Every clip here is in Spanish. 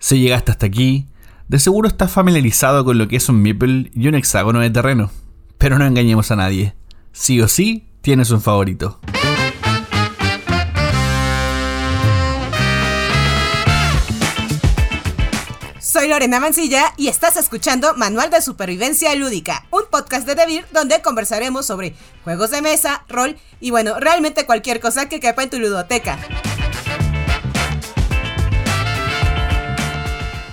Si llegaste hasta aquí, de seguro estás familiarizado con lo que es un meeple y un hexágono de terreno. Pero no engañemos a nadie. Sí o sí, tienes un favorito. Soy Lorena Mancilla y estás escuchando Manual de Supervivencia Lúdica, un podcast de Devir donde conversaremos sobre juegos de mesa, rol y bueno, realmente cualquier cosa que quepa en tu ludoteca.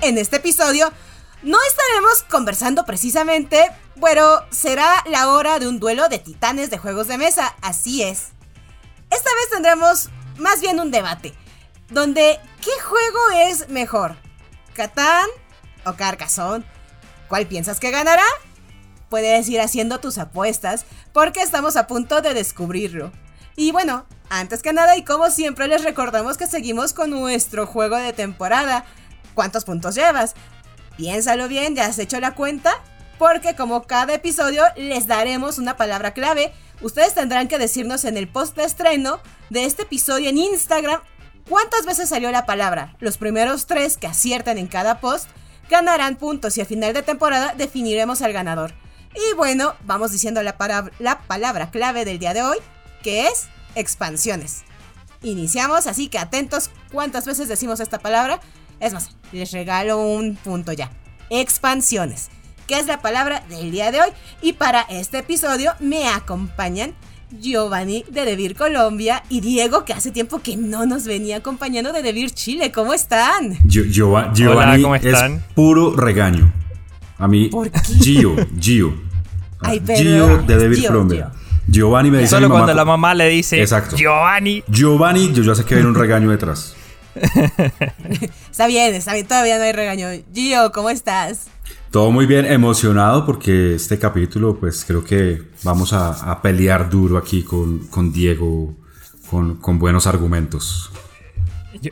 En este episodio no estaremos conversando precisamente, pero será la hora de un duelo de titanes de juegos de mesa, así es. Esta vez tendremos más bien un debate, donde ¿qué juego es mejor? ¿Catán o Carcassonne? ¿Cuál piensas que ganará? Puedes ir haciendo tus apuestas porque estamos a punto de descubrirlo. Y bueno, antes que nada y como siempre les recordamos que seguimos con nuestro juego de temporada, ¿Cuántos puntos llevas? Piénsalo bien, ¿ya has hecho la cuenta? Porque como cada episodio les daremos una palabra clave, ustedes tendrán que decirnos en el post de estreno de este episodio en Instagram cuántas veces salió la palabra. Los primeros tres que aciertan en cada post ganarán puntos y al final de temporada definiremos al ganador. Y bueno, vamos diciendo la, la palabra clave del día de hoy, que es expansiones. Iniciamos, así que atentos cuántas veces decimos esta palabra es más, les regalo un punto ya. Expansiones, que es la palabra del día de hoy. Y para este episodio me acompañan Giovanni de Devir Colombia y Diego, que hace tiempo que no nos venía acompañando de Devir Chile. ¿Cómo están? Giovanni ¿cómo están? es puro regaño. A mí, ¿Por qué? Gio, Gio. Ay, Gio de Devir Colombia. Giovanni me dice. Solo cuando la mamá le dice Exacto. Giovanni. Giovanni, yo ya sé que hay un regaño detrás. está bien, está bien, todavía no hay regaño. Gio, ¿cómo estás? Todo muy bien, emocionado porque este capítulo, pues creo que vamos a, pelear duro aquí con, con Diego, con, con, buenos argumentos.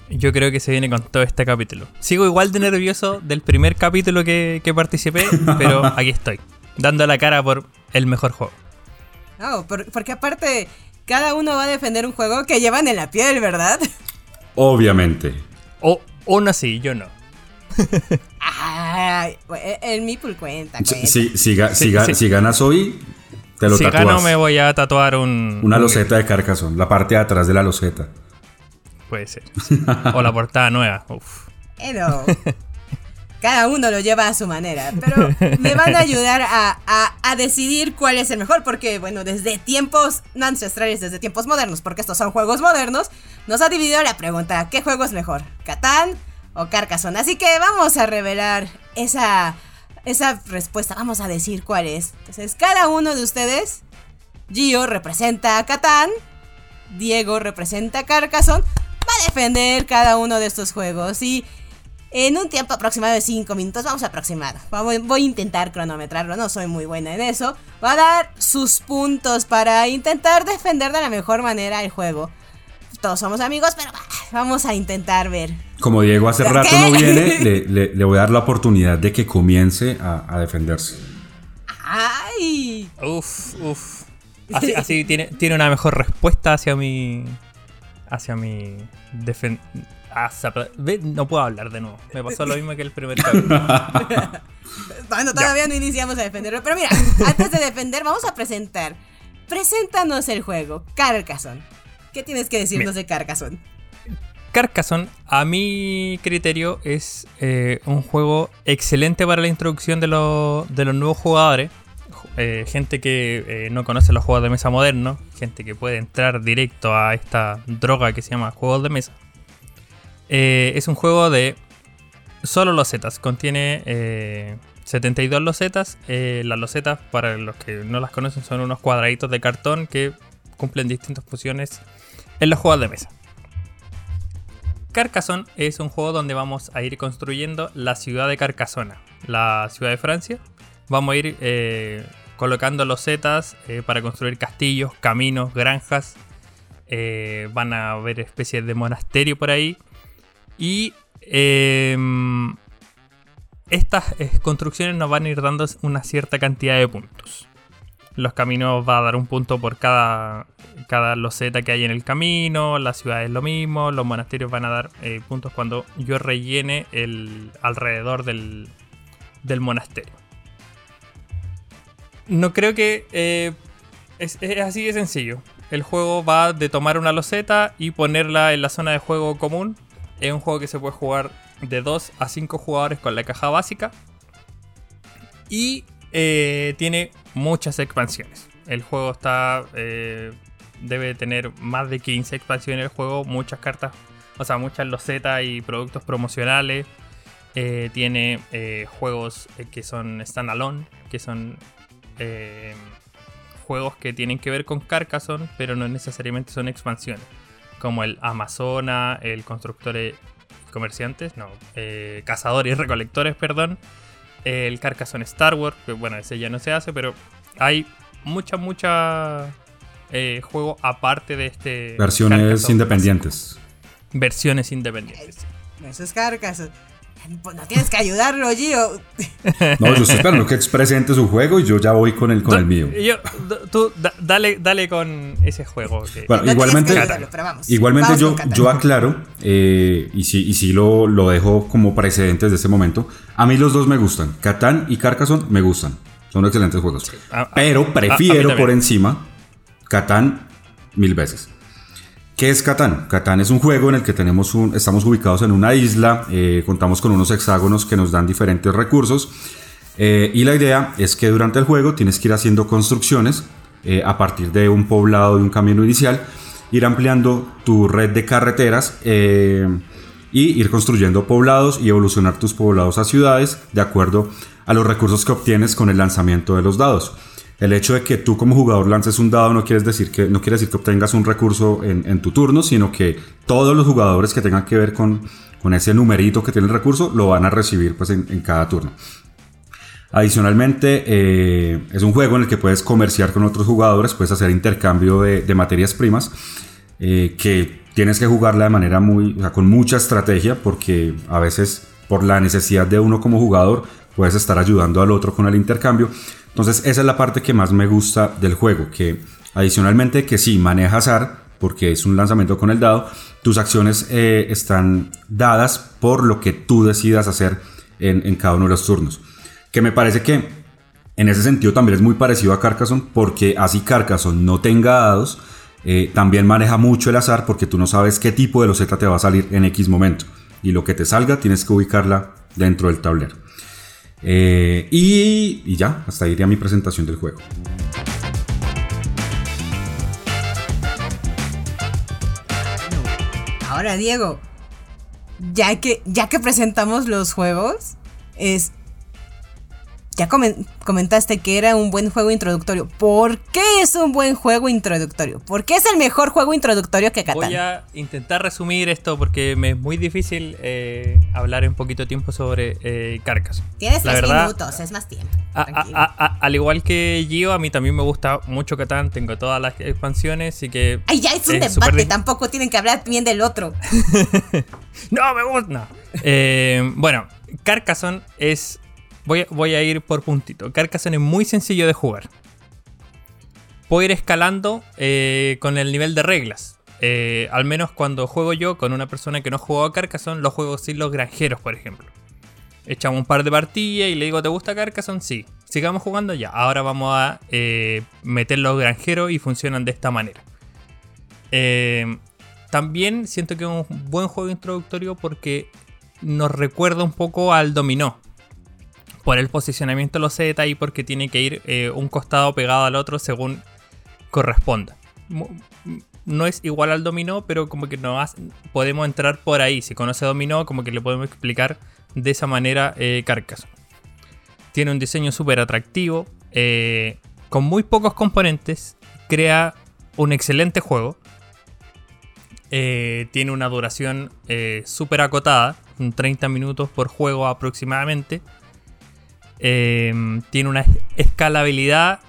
Yo, creo que se viene con todo este capítulo. Sigo igual de nervioso del primer capítulo que, que participé, pero aquí estoy, dando la cara por el mejor juego. No, porque aparte, cada uno va a defender un juego que llevan en la piel, ¿verdad? Obviamente. O uno sí, yo no. Ay, el Meeple cuenta. cuenta. Si, si, ganas hoy, te lo si tatúas. Si gano me voy a tatuar un... Una loseta de Carcassonne, la parte de atrás de la loseta. Puede ser. o la portada nueva. Uf. Pero cada uno lo lleva a su manera, pero me van a ayudar a, decidir cuál es el mejor, porque bueno, desde tiempos no ancestrales, desde tiempos modernos, porque estos son juegos modernos, nos ha dividido la pregunta, ¿qué juego es mejor? ¿Catán o Carcassonne? Así que vamos a revelar esa, esa respuesta, vamos a decir cuál es. Entonces, cada uno de ustedes, Gio representa a Catán, Diego representa a Carcassonne, va a defender cada uno de estos juegos y en un tiempo aproximado de 5 minutos, vamos a aproximar. Voy a intentar cronometrarlo, no soy muy buena en eso. Va a dar sus puntos para intentar defender de la mejor manera el juego. Todos somos amigos, pero vamos a intentar ver. Como Diego hace rato no viene, le, voy a dar la oportunidad de que comience a, defenderse. ¡Ay! Uf, uf. Así, tiene, tiene una mejor respuesta hacia mi. hacia mi. Ah, no puedo hablar de nuevo. Me pasó lo mismo que el primer capítulo. bueno, todavía no iniciamos a defenderlo. Pero mira, antes de defender, vamos a presentar. Preséntanos el juego, Carcassonne. ¿Qué tienes que decirnos de Carcassonne? Carcassonne, a mi criterio, es eh, un juego excelente para la introducción de, los nuevos jugadores. Eh, gente que eh, no conoce los juegos de mesa modernos, gente que puede entrar directo a esta droga que se llama juegos de mesa. Eh, es un juego de solo losetas. Contiene 72 eh, losetas. Las losetas, para los que no las conocen, son unos cuadraditos de cartón que cumplen distintas funciones en los juegos de mesa. Carcassonne es un juego donde vamos a ir construyendo la ciudad de Carcassona, la ciudad de Francia. Vamos a ir colocando losetas para construir castillos, caminos, granjas. van a haber especies de monasterio por ahí. Y em, estas construcciones nos van a ir dando una cierta cantidad de puntos. Los caminos va a dar un punto por cada, cada loseta que hay en el camino. La ciudad es lo mismo. Los monasterios van a dar eh, puntos cuando yo rellene el alrededor del, del monasterio. No creo que eh, es, es así de sencillo. El juego va de tomar una loseta y ponerla en la zona de juego común. Es un juego que se puede jugar de 2 a 5 jugadores con la caja básica. Y eh, tiene muchas expansiones. El juego está. eh, debe tener más de 15 expansiones el juego, muchas cartas, o sea, muchas losetas y productos promocionales. Eh, tiene juegos que son standalone, que son juegos que tienen que ver con Carcassonne, pero no necesariamente son expansiones. Como el Amazona, el Constructores Comerciantes, no, Cazadores y Recolectores, perdón. El Carcassonne Star Wars, que bueno, ese ya no se hace, pero hay mucha, mucha eh, juego aparte de este. Versiones Carcassonne. independientes. Versiones independientes. Eso es carcas. Pues no tienes que ayudarlo, Gio. No, yo estoy esperando que presente su juego y yo ya voy con el, con el mío. Yo- tú, da- dale, dale con ese juego. que- Bueno, No igualmente, tienes que ayudarlo, pero vamos. igualmente Vamos yo, yo aclaro, eh, y sí, y sí lo, lo dejo como precedentes de este momento. A mí los dos me gustan. Catán y Carcassonne me gustan. Son excelentes juegos. A- Pero a prefiero por encima Catán mil veces. ¿Qué es Catán? Catán es un juego en el que tenemos estamos ubicados en una isla, eh, contamos con unos hexágonos que nos dan diferentes recursos eh, y la idea es que durante el juego tienes que ir haciendo construcciones eh, a partir de un poblado, de un camino inicial, ir ampliando tu red de carreteras y ir construyendo poblados y evolucionar tus poblados a ciudades de acuerdo a los recursos que obtienes con el lanzamiento de los dados. El hecho de que tú como jugador lances un dado no quiere decir que, no quiere decir que obtengas un recurso en, tu turno, sino que todos los jugadores que tengan que ver con, con ese numerito que tiene el recurso lo van a recibir pues, en, cada turno. Adicionalmente, eh, es un juego en el que puedes comerciar con otros jugadores, puedes hacer intercambio de, materias primas, eh, que tienes que jugarla de manera muy, con mucha estrategia, porque a veces por la necesidad de uno como jugador, puedes estar ayudando al otro con el intercambio. Entonces, esa es la parte que más me gusta del juego, que adicionalmente que sí, maneja azar, porque es un lanzamiento con el dado, tus acciones eh, están dadas por lo que tú decidas hacer en, cada uno de los turnos. Que me parece que en ese sentido también es muy parecido a Carcassonne, porque así Carcassonne no tenga dados, eh, también maneja mucho el azar, porque tú no sabes qué tipo de loseta te va a salir en X momento. Y lo que te salga tienes que ubicarla dentro del tablero. Eh, y, ya, hasta iría mi presentación del juego. Ahora, Diego, ya que, ya que presentamos los juegos, es. Ya comen- comentaste que era un buen juego introductorio. ¿Por qué es un buen juego introductorio? ¿Por qué es el mejor juego introductorio que Catán? Voy a intentar resumir esto porque me es muy difícil eh, hablar en poquito tiempo sobre eh. Tienes La verdad, minutos, es más tiempo. a- al igual que Gio, a mí también me gusta mucho Catán. Tengo todas las expansiones, así que. Ay, ya es un es debate, tampoco tienen que hablar bien del otro. No, me gusta. No. Eh, bueno, Carcassonne es. Voy, a- voy a ir por puntito. Carcassonne es muy sencillo de jugar. Puedo ir escalando eh, con el nivel de reglas. Eh, al menos cuando juego yo con una persona que no jugó a Carcassonne, lo juego sin los granjeros, por ejemplo. Echamos un par de partidas y le digo, ¿te gusta Carcassonne? Sí. Sigamos jugando ya. Ahora vamos a eh, meter los granjeros y funcionan de esta manera. También siento que es un buen juego introductorio porque nos recuerda un poco al dominó. Por el posicionamiento de los Z y porque tiene que ir eh, un costado pegado al otro según corresponda. Mu- No es igual al dominó, pero como que hace- podemos entrar por ahí. Si conoce dominó, como que le podemos explicar de esa manera eh. Tiene un diseño súper atractivo. eh, con muy pocos componentes. Crea un excelente juego. Eh, tiene una duración súper acotada, un 30 minutos por juego aproximadamente. Eh, tiene una escalabilidad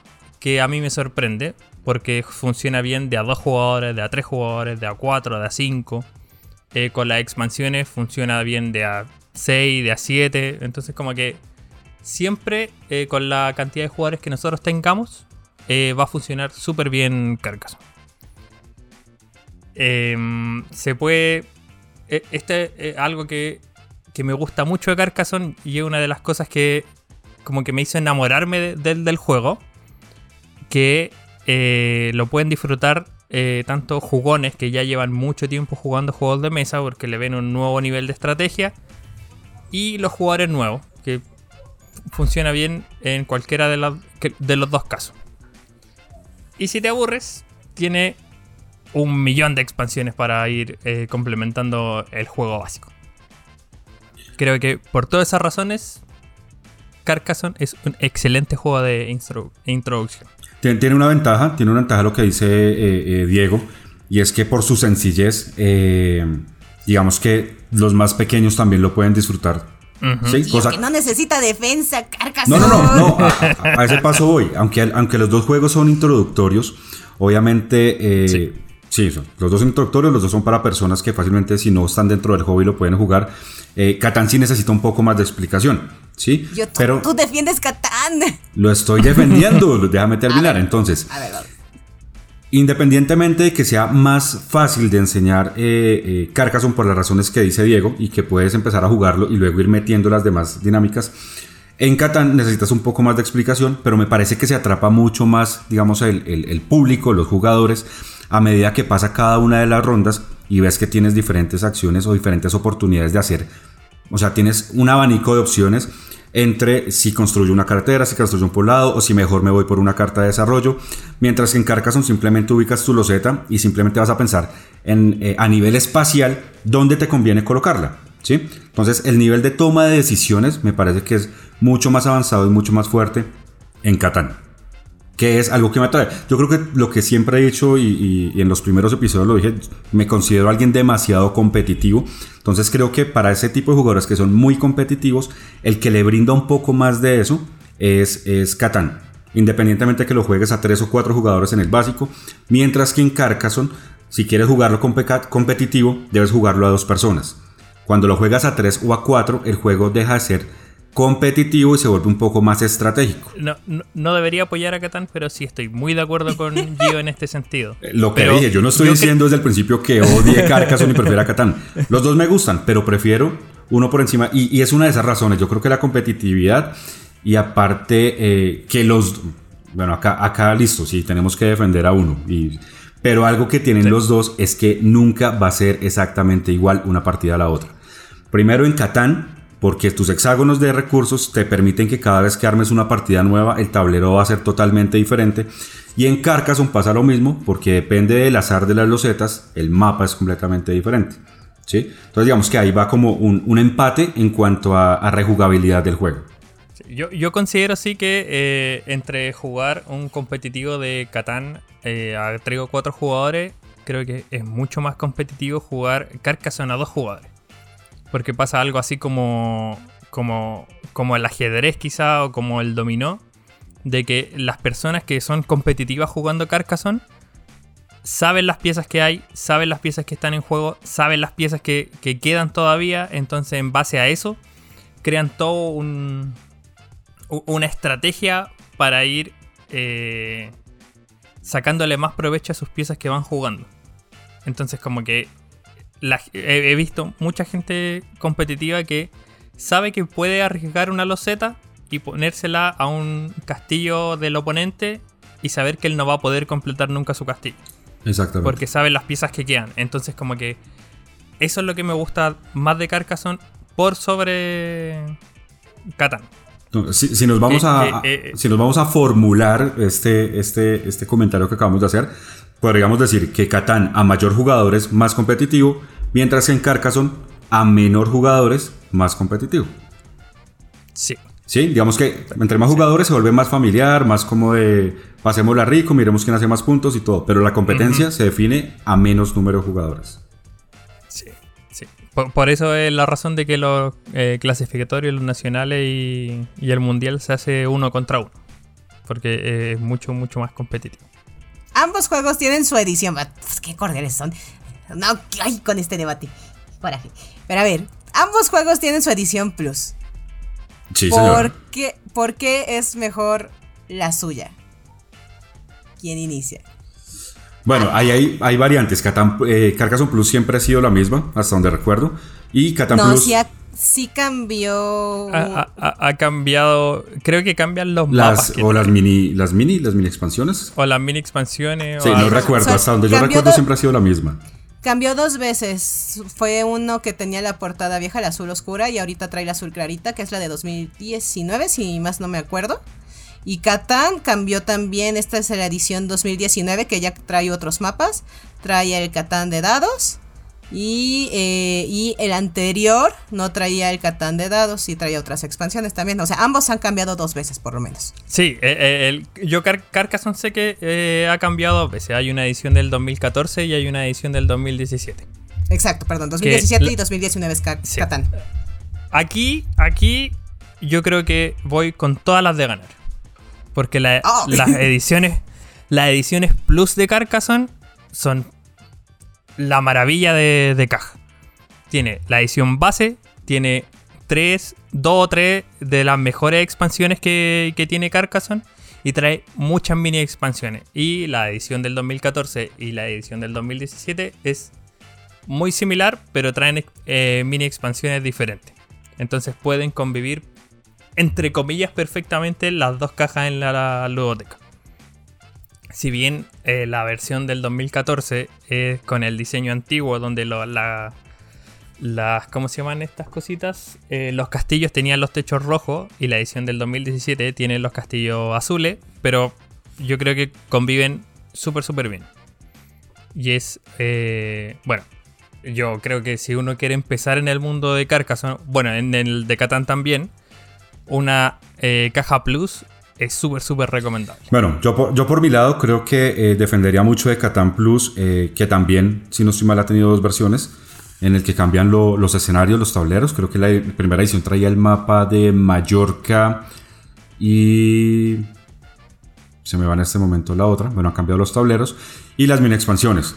que a mí me sorprende, porque funciona bien de a 2 jugadores, de a 3 jugadores, de a 4, de a 5. Eh, con las expansiones funciona bien de a 6, de a 7. Entonces como que siempre eh, con la cantidad de jugadores que nosotros tengamos, eh, va a funcionar súper bien Carcassonne. Em, se puede. Este es algo que, que me gusta mucho de Carcassonne y es una de las cosas que como que me hizo enamorarme de- del- juego. Que eh, lo pueden disfrutar eh, tanto jugones que ya llevan mucho tiempo jugando juegos de mesa porque le ven un nuevo nivel de estrategia. Y los jugadores nuevos, que funciona bien en cualquiera de, de los dos casos. Y si te aburres, tiene un millón de expansiones para ir eh, complementando el juego básico. Creo que por todas esas razones, Carcassonne es un excelente juego de instru- introducción. Tien- Tiene una ventaja, tiene una ventaja lo que dice eh, eh, Diego, y es que por su sencillez, eh, digamos que los más pequeños también lo pueden disfrutar. ¿sí? Tío, Cosa- que no necesita defensa, Carcassonne. No, no, no, no, a, a- a ese paso voy. Aunque, aunque los dos juegos son introductorios, obviamente, eh, Sí. Sí. son- los dos son introductorios, los dos son para personas que fácilmente si no están dentro del hobby lo pueden jugar. Eh, Catán sí necesita un poco más de explicación, ¿sí? Yo, Pero tú defiendes Catán. lo estoy defendiendo, déjame terminar. Entonces, A ver. Independientemente de que sea más fácil de enseñar eh, eh, Carcassonne por las razones que dice Diego y que puedes empezar a jugarlo y luego ir metiendo las demás dinámicas, en Catán necesitas un poco más de explicación, pero me parece que se atrapa mucho más, digamos, el, el- el público, los jugadores, a medida que pasa cada una de las rondas y ves que tienes diferentes acciones o diferentes oportunidades de hacer. O sea, tienes un abanico de opciones entre si construyo una carretera, si construyo un poblado o si mejor me voy por una carta de desarrollo. Mientras que en Carcassonne simplemente ubicas tu loseta y simplemente vas a pensar en, eh, a nivel espacial dónde te conviene colocarla. ¿sí? Entonces el nivel de toma de decisiones me parece que es mucho más avanzado y mucho más fuerte en Catán. Que es algo que me atrae. Yo creo que lo que siempre he dicho y, en los primeros episodios lo dije, me considero alguien demasiado competitivo. Entonces creo que para ese tipo de jugadores que son muy competitivos, el que le brinda un poco más de eso es, es Catán. Independientemente que lo juegues a tres o cuatro jugadores en el básico. Mientras que en Carcassonne, si quieres jugarlo compe- competitivo, debes jugarlo a dos personas. Cuando lo juegas a tres o a cuatro, el juego deja de ser competitivo y se vuelve un poco más estratégico. No, no, no debería apoyar a Catán, pero sí estoy muy de acuerdo con Gio en este sentido. Eh, Lo que Pero dije, yo no estoy yo diciendo desde el principio que odie Carcassonne y prefiera Catán. Los dos me gustan, pero prefiero uno por encima. Y, y es una de esas razones. Yo creo que la competitividad y aparte eh, que los... Bueno, acá, acá listo, sí, tenemos que defender a uno. Y, pero algo que tienen los dos es que nunca va a ser exactamente igual una partida a la otra. Primero en Catán, porque tus hexágonos de recursos te permiten que cada vez que armes una partida nueva, el tablero va a ser totalmente diferente. Y en Carcassonne pasa lo mismo, porque depende del azar de las losetas, el mapa es completamente diferente. ¿sí? Entonces digamos que ahí va como un, un empate en cuanto a, rejugabilidad del juego. Yo, yo considero sí que eh, entre jugar un competitivo de Catán eh, a 3 o 4 jugadores, creo que es mucho más competitivo jugar Carcassonne a 2 jugadores. Porque pasa algo así como, como, como el ajedrez quizá o como el dominó, de que las personas que son competitivas jugando Carcassonne saben las piezas que hay, saben las piezas que están en juego, saben las piezas que, que quedan todavía, entonces en base a eso crean todo un, una estrategia para ir eh, sacándole más provecho a sus piezas que van jugando. Entonces como que la- he, he visto mucha gente competitiva que sabe que puede arriesgar una loseta y ponérsela a un castillo del oponente y saber que él no va a poder completar nunca su castillo. Exactamente. Porque sabe las piezas que quedan. Entonces como que eso es lo que me gusta más de Carcassonne por sobre Catán. Si, si nos vamos Eh, a, eh, eh, si nos vamos a formular este, este, este comentario que acabamos de hacer, podríamos decir que Catán a mayor jugadores más competitivo, mientras que en Carcassonne a menor jugadores más competitivo. Sí. Sí, digamos que entre más jugadores se vuelve más familiar, más como de pasémosla rico, miremos quién hace más puntos y todo, pero la competencia se define a menos número de jugadores. Sí, sí. Por, por eso es la razón de que los eh, clasificatorios, los nacionales y, y el mundial se hace uno contra uno. Porque eh, es mucho, mucho más competitivo. Ambos juegos tienen su edición. Qué cordiales son. No, ay, con este debate. Coraje. Pero a ver, ambos juegos tienen su edición plus. Sí, ¿Por señor. qué, por qué es mejor la suya? ¿Quién inicia? Bueno, ahí hay, hay variantes. Catan, eh, Carcassonne Plus siempre ha sido la misma, hasta donde recuerdo. Y Catan No, Plus. sí, ha- sí cambió. Ha, ha- ha cambiado. Creo que cambian los Las, mapas. o las mini, las mini, las mini expansiones. o las mini expansiones. Sí, o no algo. recuerdo. O sea, hasta donde yo recuerdo de- siempre ha sido la misma. Cambió dos veces. Fue uno que tenía la portada vieja, la azul oscura, y ahorita trae la azul clarita, que es la de 2019, si más no me acuerdo. Y Catán cambió también, esta es la edición 2019, que ya trae otros mapas. Trae el Catán de dados. Y, eh, y el anterior no traía el Catán de dados y traía otras expansiones también. O sea, ambos han cambiado dos veces por lo menos. Sí, eh, eh, el, yo Car- Carcassonne sé que eh, ha cambiado dos veces. Hay una edición del 2014 y hay una edición del 2017. Exacto, perdón, 2017 la- y 2019 es Sí. Catán. Aquí, aquí, yo creo que voy con todas las de ganar. Porque la- Oh. las ediciones, las ediciones plus de Carcassonne son la maravilla de, de caja. Tiene la edición base, tiene tres, dos o tres de las mejores expansiones que, que tiene Carcassonne y trae muchas mini expansiones. Y la edición del 2014 y la edición del 2017 es muy similar, pero traen eh, mini expansiones diferentes. Entonces pueden convivir, entre comillas, perfectamente las dos cajas en la, la ludoteca. Si bien eh, la versión del 2014 es con el diseño antiguo, donde lo- la- las, ¿cómo se llaman estas cositas? Eh, los castillos tenían los techos rojos y la edición del 2017 tiene los castillos azules, pero yo creo que conviven súper, súper bien. Y es, eh, bueno, yo creo que si uno quiere empezar en el mundo de Carcassonne, bueno, en el de Catán también, una caja plus es súper, súper recomendable. Bueno, yo por, yo por mi lado creo que eh, defendería mucho de Catán Plus, eh, que también, si no estoy mal, ha tenido dos versiones, en el que cambian lo- los escenarios, los tableros. Creo que la primera edición traía el mapa de Mallorca y... Se me va en este momento la otra. Bueno, han cambiado los tableros. Y las mini expansiones.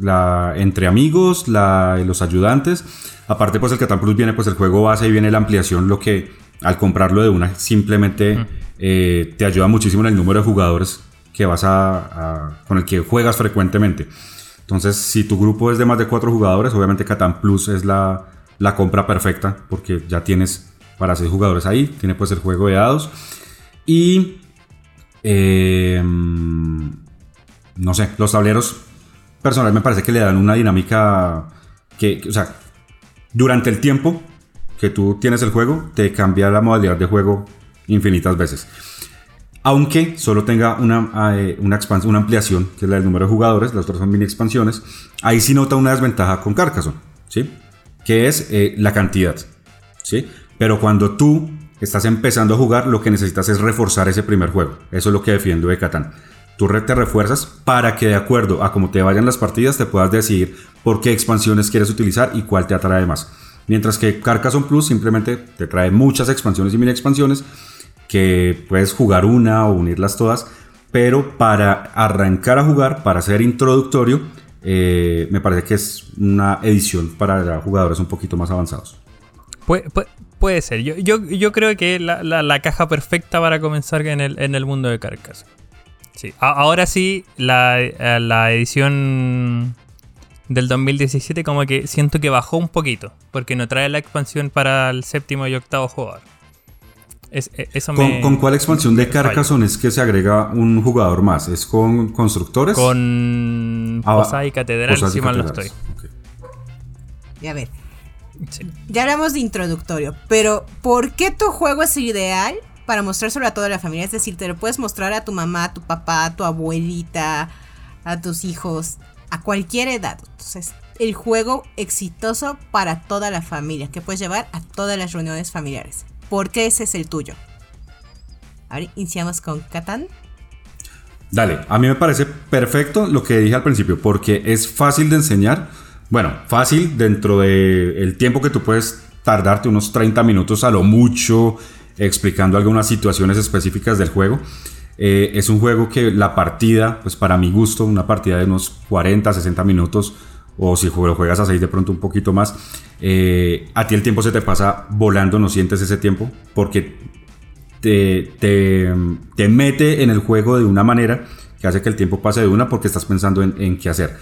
La, entre amigos, la- los ayudantes. Aparte, pues el Catán Plus viene pues el juego base y viene la ampliación, lo que al comprarlo de una simplemente eh, te ayuda muchísimo en el número de jugadores que vas a, con el que juegas frecuentemente. Entonces, si tu grupo es de más de cuatro jugadores, obviamente Catán Plus es la, compra perfecta porque ya tienes para seis jugadores ahí. Tiene pues el juego de dados. Y eh, no sé, los tableros personal me parece que le dan una dinámica que, o sea, durante el tiempo que tú tienes el juego, te cambia la modalidad de juego infinitas veces. Aunque solo tenga una, eh, una, expans- una ampliación, que es la del número de jugadores, las otras son mini expansiones, ahí sí nota una desventaja con Carcassonne, ¿sí? Que es eh, la cantidad, ¿sí? Pero cuando tú estás empezando a jugar, lo que necesitas es reforzar ese primer juego. Eso es lo que defiendo de Catán. Tú te refuerzas para que de acuerdo a cómo te vayan las partidas te puedas decidir por qué expansiones quieres utilizar y cuál te atrae más. Mientras que Carcassonne Plus simplemente te trae muchas expansiones y mini expansiones puedes jugar una o unirlas todas, pero para arrancar a jugar, para ser introductorio, eh, me parece que es una edición para jugadores un poquito más avanzados. Puede, ser. Yo, yo, creo que la, la- caja perfecta para comenzar en el, mundo de Carcassonne. Sí. Ahora sí, la, eh, la edición del 2017 como que siento que bajó un poquito. Porque no trae la expansión para el séptimo y octavo jugador. Es- e- eso ¿Con, me- con cuál expansión de. Carcassonne es que se agrega un jugador más? ¿Es con constructores? Con Ah, Posada y Catedral, y si mal no catedrales. estoy. Y a ver, Sí. ya hablamos de introductorio, pero ¿por qué tu juego es ideal para mostrárselo a toda la familia? Es decir, te lo puedes mostrar a tu mamá, a tu papá, a tu abuelita, a tus hijos, a cualquier edad. Entonces, el juego exitoso para toda la familia, que puedes llevar a todas las reuniones familiares. ¿Por qué ese es el tuyo? Ahora iniciamos con Catán. Dale, a mí me parece perfecto lo que dije al principio, porque es fácil de enseñar. Bueno, fácil dentro del tiempo que tú puedes tardarte, unos 30 minutos a lo mucho, explicando algunas situaciones específicas del juego. Eh, es un juego que la partida, pues para mi gusto, una partida de unos 40, 60 minutos, o si lo juegas a 6 de pronto un poquito más, eh, a ti el tiempo se te pasa volando, no sientes ese tiempo, porque te, te, te mete en el juego de una manera que hace que el tiempo pase de una porque estás pensando en, qué hacer.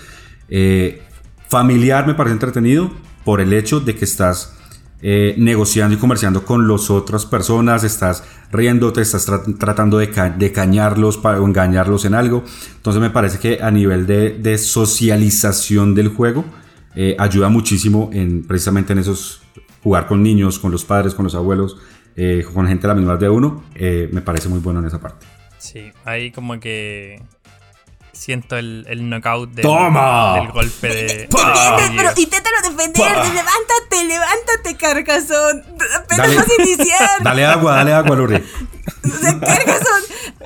Eh, familiar me parece entretenido por el hecho de que estás eh, negociando y comerciando con las otras personas, estás riéndote, estás tratando de, cañarlos para, engañarlos en algo. Entonces me parece que a nivel de, socialización del juego eh, ayuda muchísimo en precisamente en esos jugar con niños, con los padres, con los abuelos, eh, con gente de la misma edad de uno. me parece muy bueno en esa parte. Sí, ahí como que siento el, el knockout del, ¡Toma! del golpe de. pero inténtalo defender. Levántate, levántate, Carcasón. Apenas vas a iniciar. Dale agua, dale agua, Lori. Carcasón,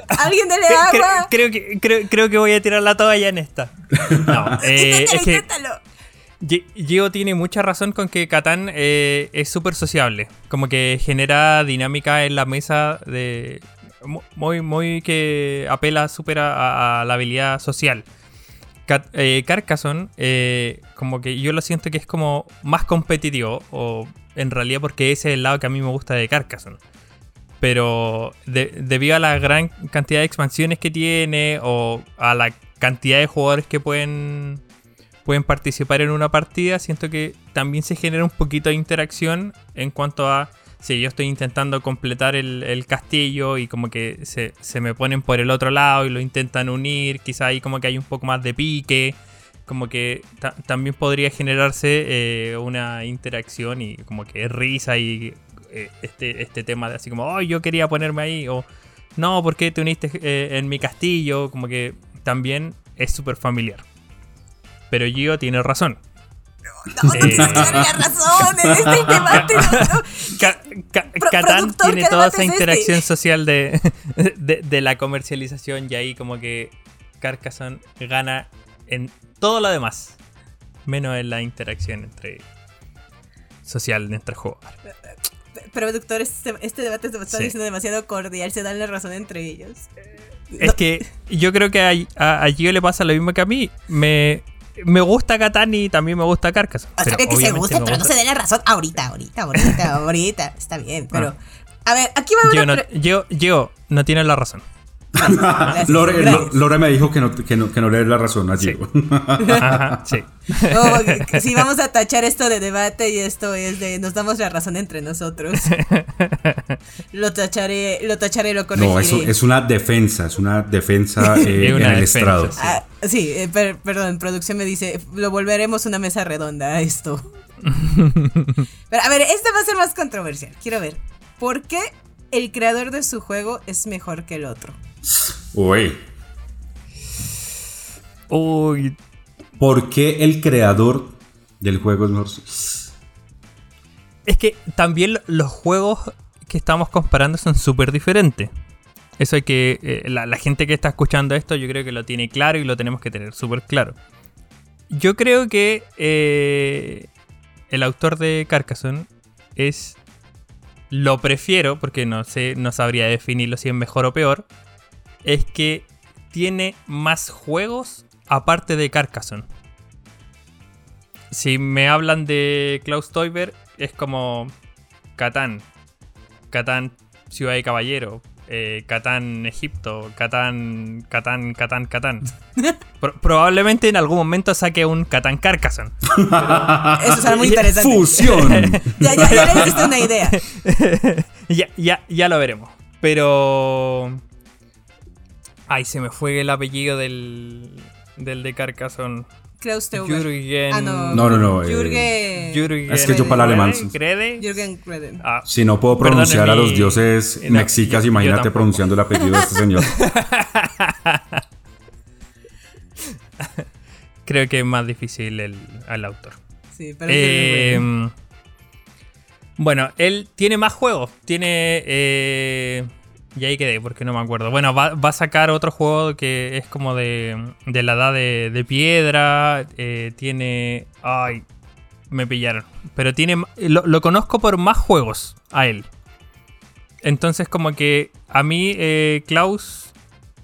alguien dale agua. Creo, que, creo, creo, que voy a tirar la toalla en esta. No, eh, inténtalo, es que inténtalo. Gio tiene mucha razón con que Catán eh, es súper sociable. Como que genera dinámica en la mesa de muy, muy que apela súper a, la habilidad social. Eh, Carcassonne, eh, como que yo lo siento que es como más competitivo, o en realidad porque ese es el lado que a mí me gusta de Carcassonne. Pero debido a la gran cantidad de expansiones que tiene, o a la cantidad de jugadores que pueden, pueden participar en una partida, siento que también se genera un poquito de interacción en cuanto a si yo estoy intentando completar el, castillo y como que se, me ponen por el otro lado y lo intentan unir, quizá ahí como que hay un poco más de pique, como que también podría generarse eh, una interacción y como que risa y eh, este, este tema de así como, oh, yo quería ponerme ahí o no, ¿por qué te uniste eh, en mi castillo? Como que también es súper familiar. Pero Gio tiene razón. No, no tienes que darle razón en este debate. Catán tiene toda esa este? interacción social de, de, la comercialización y ahí como que Carcassonne gana en todo lo demás, menos en la interacción entre social entre jugadores. Pero doctor, este, este debate se está diciendo demasiado cordial, se dan la razón entre ellos. Es que yo creo que a, a Gio le pasa lo mismo que a mí. Me, me gusta Catán y también me gusta Carcassonne. O sea, que se guste, pero no se dé la razón ahorita, ahorita, ahorita, ahorita. Está bien, pero. A ver, aquí va a yo no, yo, yo no tiene la razón. Lore, me dijo que no, que no, que no le dé la razón a Gio. Sí. sí. vamos a tachar esto de debate y esto es de nos damos la razón entre nosotros. Lo tacharé, lo tacharé, lo corregiré. No, eso es una defensa, es una defensa eh, en el estrado. Ah, sí, eh, perdón, producción me dice, lo volveremos una mesa redonda a esto. Pero a ver, este va a ser más controversial. Quiero ver, ¿por qué el creador de su juego es mejor que el otro? Uy. Uy. ¿Por qué el creador del juego es mejor? Es que también los juegos que estamos comparando son súper diferentes. Eso hay que. Eh, la, gente que está escuchando esto, yo creo que lo tiene claro y lo tenemos que tener súper claro. Yo creo que eh, el autor de Carcassonne es. Lo prefiero, porque no sé, no sabría definirlo si es mejor o peor es que tiene más juegos aparte de Carcassonne. Si me hablan de Klaus Teuber, es como Catán, Catán Ciudad de Caballero, eh, Catán Egipto, Catán, Catán, Catán, Catán. probablemente en algún momento saque un Catán Carcassonne. Eso será muy interesante. Fusión. ya, ya, ya le hiciste una idea. ya, ya, ya lo veremos. Pero Ay, se me fue el apellido del, del de Carcassonne. Klaus Teuber. Jürgen. Ah, no. No, no, no. Eh, Jürgen. Es que yo para el alemán. Jürgen Kreden. Ah, si no puedo pronunciar a los dioses mexicas, imagínate pronunciando el apellido de este señor. Creo que es más difícil el, al autor. Sí, pero. Eh, bueno, él tiene más juegos. Tiene. Eh, y ahí quedé, porque no me acuerdo. Bueno, va, a sacar otro juego que es como de, de la edad de, piedra. Eh, tiene. Ay, me pillaron. Pero tiene. Lo, conozco por más juegos a él. Entonces, como que a mí, eh, Klaus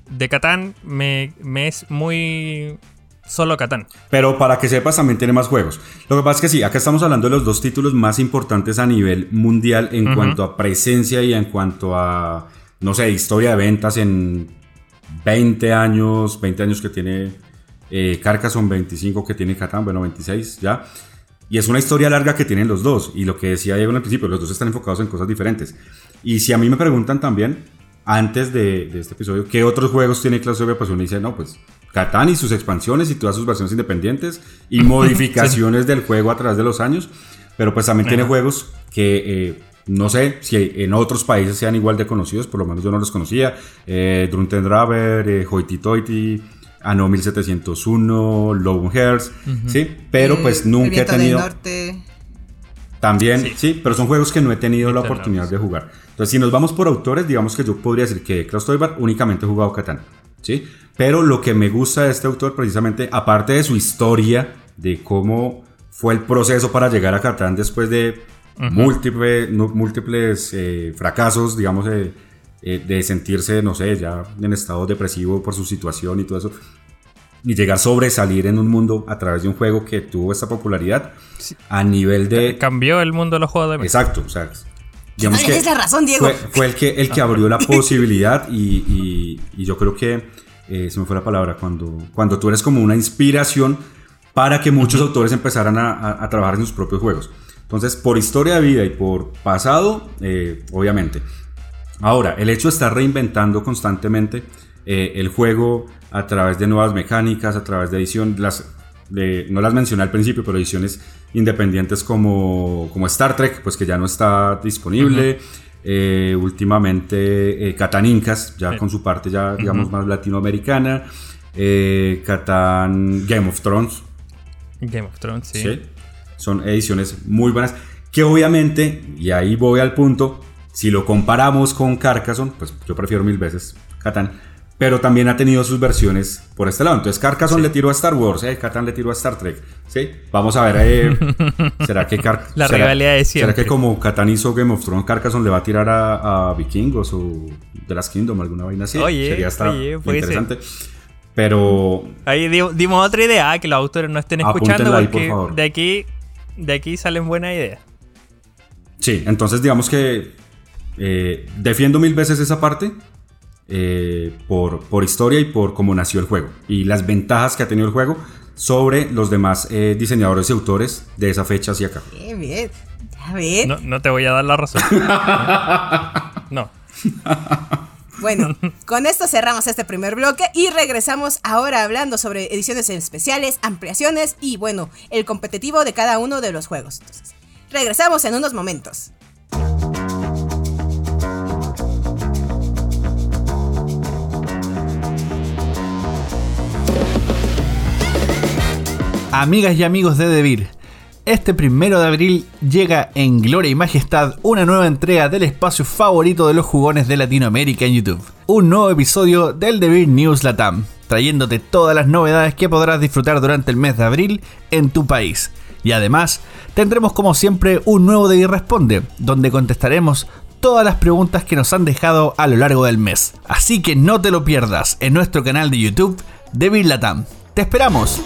de Catán me, me es muy solo Catán. Pero para que sepas, también tiene más juegos. Lo que pasa es que sí, acá estamos hablando de los dos títulos más importantes a nivel mundial en cuanto a presencia y en cuanto a no sé, historia de ventas en 20 años, 20 años que tiene eh, Carcassonne, 25 que tiene Catán, bueno, 26 ya. Y es una historia larga que tienen los dos. Y lo que decía Diego en el principio, los dos están enfocados en cosas diferentes. Y si a mí me preguntan también, antes de, de este episodio, ¿qué otros juegos tiene Claustrophobia? Pues uno dice, no, pues Catán y sus expansiones y todas sus versiones independientes y modificaciones del juego a través de los años. Pero pues también tiene juegos que eh, no sé si en otros países sean igual de conocidos, por lo menos yo no los conocía. Eh, Drunten Draver, eh, Hoity Toity, Anno 1701, Lone Hearts, ¿sí? Pero pues nunca he del tenido... Norte. También, sí. pero son juegos que no he tenido la oportunidad de jugar. Entonces, si nos vamos por autores, digamos que yo podría decir que Klaus Teuber únicamente he jugado Catán, ¿sí? Pero lo que me gusta de este autor, precisamente, aparte de su historia, de cómo fue el proceso para llegar a Catán después de múltiples, no- múltiples eh, fracasos, digamos, eh, eh, de sentirse, no sé, ya en estado depresivo por su situación y todo eso, y llegar a sobresalir en un mundo a través de un juego que tuvo esta popularidad a nivel de... Cambió el mundo de los juegos de mesa. Exacto, o sea, digamos que es la razón, Diego. Fue, fue el que, el que abrió la posibilidad y, y- y yo creo que, eh, se me fue la palabra, cuando, cuando tú eres como una inspiración para que muchos autores empezaran a, a- a trabajar en sus propios juegos. Entonces, por historia de vida y por pasado, eh, obviamente. Ahora, el hecho de estar reinventando constantemente eh, el juego a través de nuevas mecánicas, a través de edición, las, de- no las mencioné al principio, pero ediciones independientes como, como Star Trek, pues que ya no está disponible. Eh, últimamente eh, Catan Incas, ya con su parte ya digamos más latinoamericana. Catan Game of Thrones, Game of Thrones, sí. ¿sí? Son ediciones muy buenas. Que obviamente, y ahí voy al punto, si lo comparamos con Carcassonne, pues yo prefiero mil veces Catán. Pero también ha tenido sus versiones por este lado. Entonces Carcassonne le tiró a Star Wars, ¿eh? Catán le tiró a Star Trek. ¿sí? Vamos a ver, eh, ¿será que Car- La será- rivalidad de ¿Será siempre. que como Catán hizo Game of Thrones, Carcassonne le va a tirar a, a Vikingos o The Last Kingdom, alguna vaina así? Oye, Sería hasta oye, puede ser. interesante. Pero Ahí di- dimos otra idea, que los autores no estén escuchando ahí, por de aquí de aquí salen buenas ideas. Sí, entonces digamos que eh, defiendo mil veces esa parte eh, por, por historia y por cómo nació el juego y las ventajas que ha tenido el juego sobre los demás eh, diseñadores y autores de esa fecha hacia acá. Bien, bien. Ya ven. No, no te voy a dar la razón. no. Bueno, con esto cerramos este primer bloque y regresamos ahora hablando sobre ediciones especiales, ampliaciones y bueno, el competitivo de cada uno de los juegos. Entonces, regresamos en unos momentos. Amigas y amigos de Devir, este primero de abril llega en gloria y majestad una nueva entrega del espacio favorito de los jugones de Latinoamérica en YouTube. Un nuevo episodio del Devir News Latam, trayéndote todas las novedades que podrás disfrutar durante el mes de abril en tu país. Y además, tendremos como siempre un nuevo Devir Responde, donde contestaremos todas las preguntas que nos han dejado a lo largo del mes. Así que no te lo pierdas en nuestro canal de YouTube, Devir Latam. ¡Te esperamos!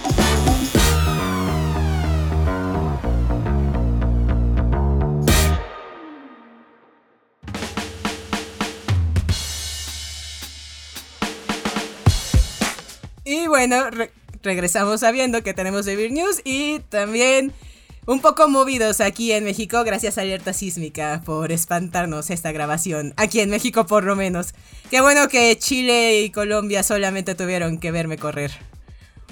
Bueno, re- regresamos sabiendo que tenemos Devir News y también un poco movidos aquí en México gracias a Alerta Sísmica por espantarnos esta grabación. Aquí en México por lo menos. Qué bueno que Chile y Colombia solamente tuvieron que verme correr.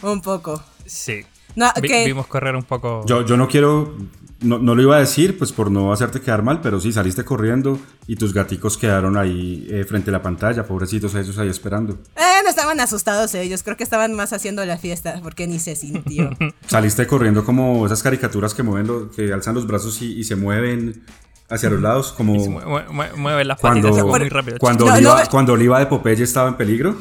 Un poco. Sí. No, Vi- que- Vimos correr un poco. Yo, yo no quiero, no, no lo iba a decir, pues por no hacerte quedar mal, pero sí, saliste corriendo y tus gaticos quedaron ahí eh, frente a la pantalla, pobrecitos ellos ahí esperando. Eh, no estaban asustados ellos, creo que estaban más haciendo la fiesta porque ni se sintió. Saliste corriendo como esas caricaturas que mueven, lo- que alzan los brazos y, y se mueven hacia los lados, como Se mue- mue- mue- mueve las cuando, patitas muy rápido. cuando, No, no Oliva, cuando Oliva de Popeye estaba en peligro.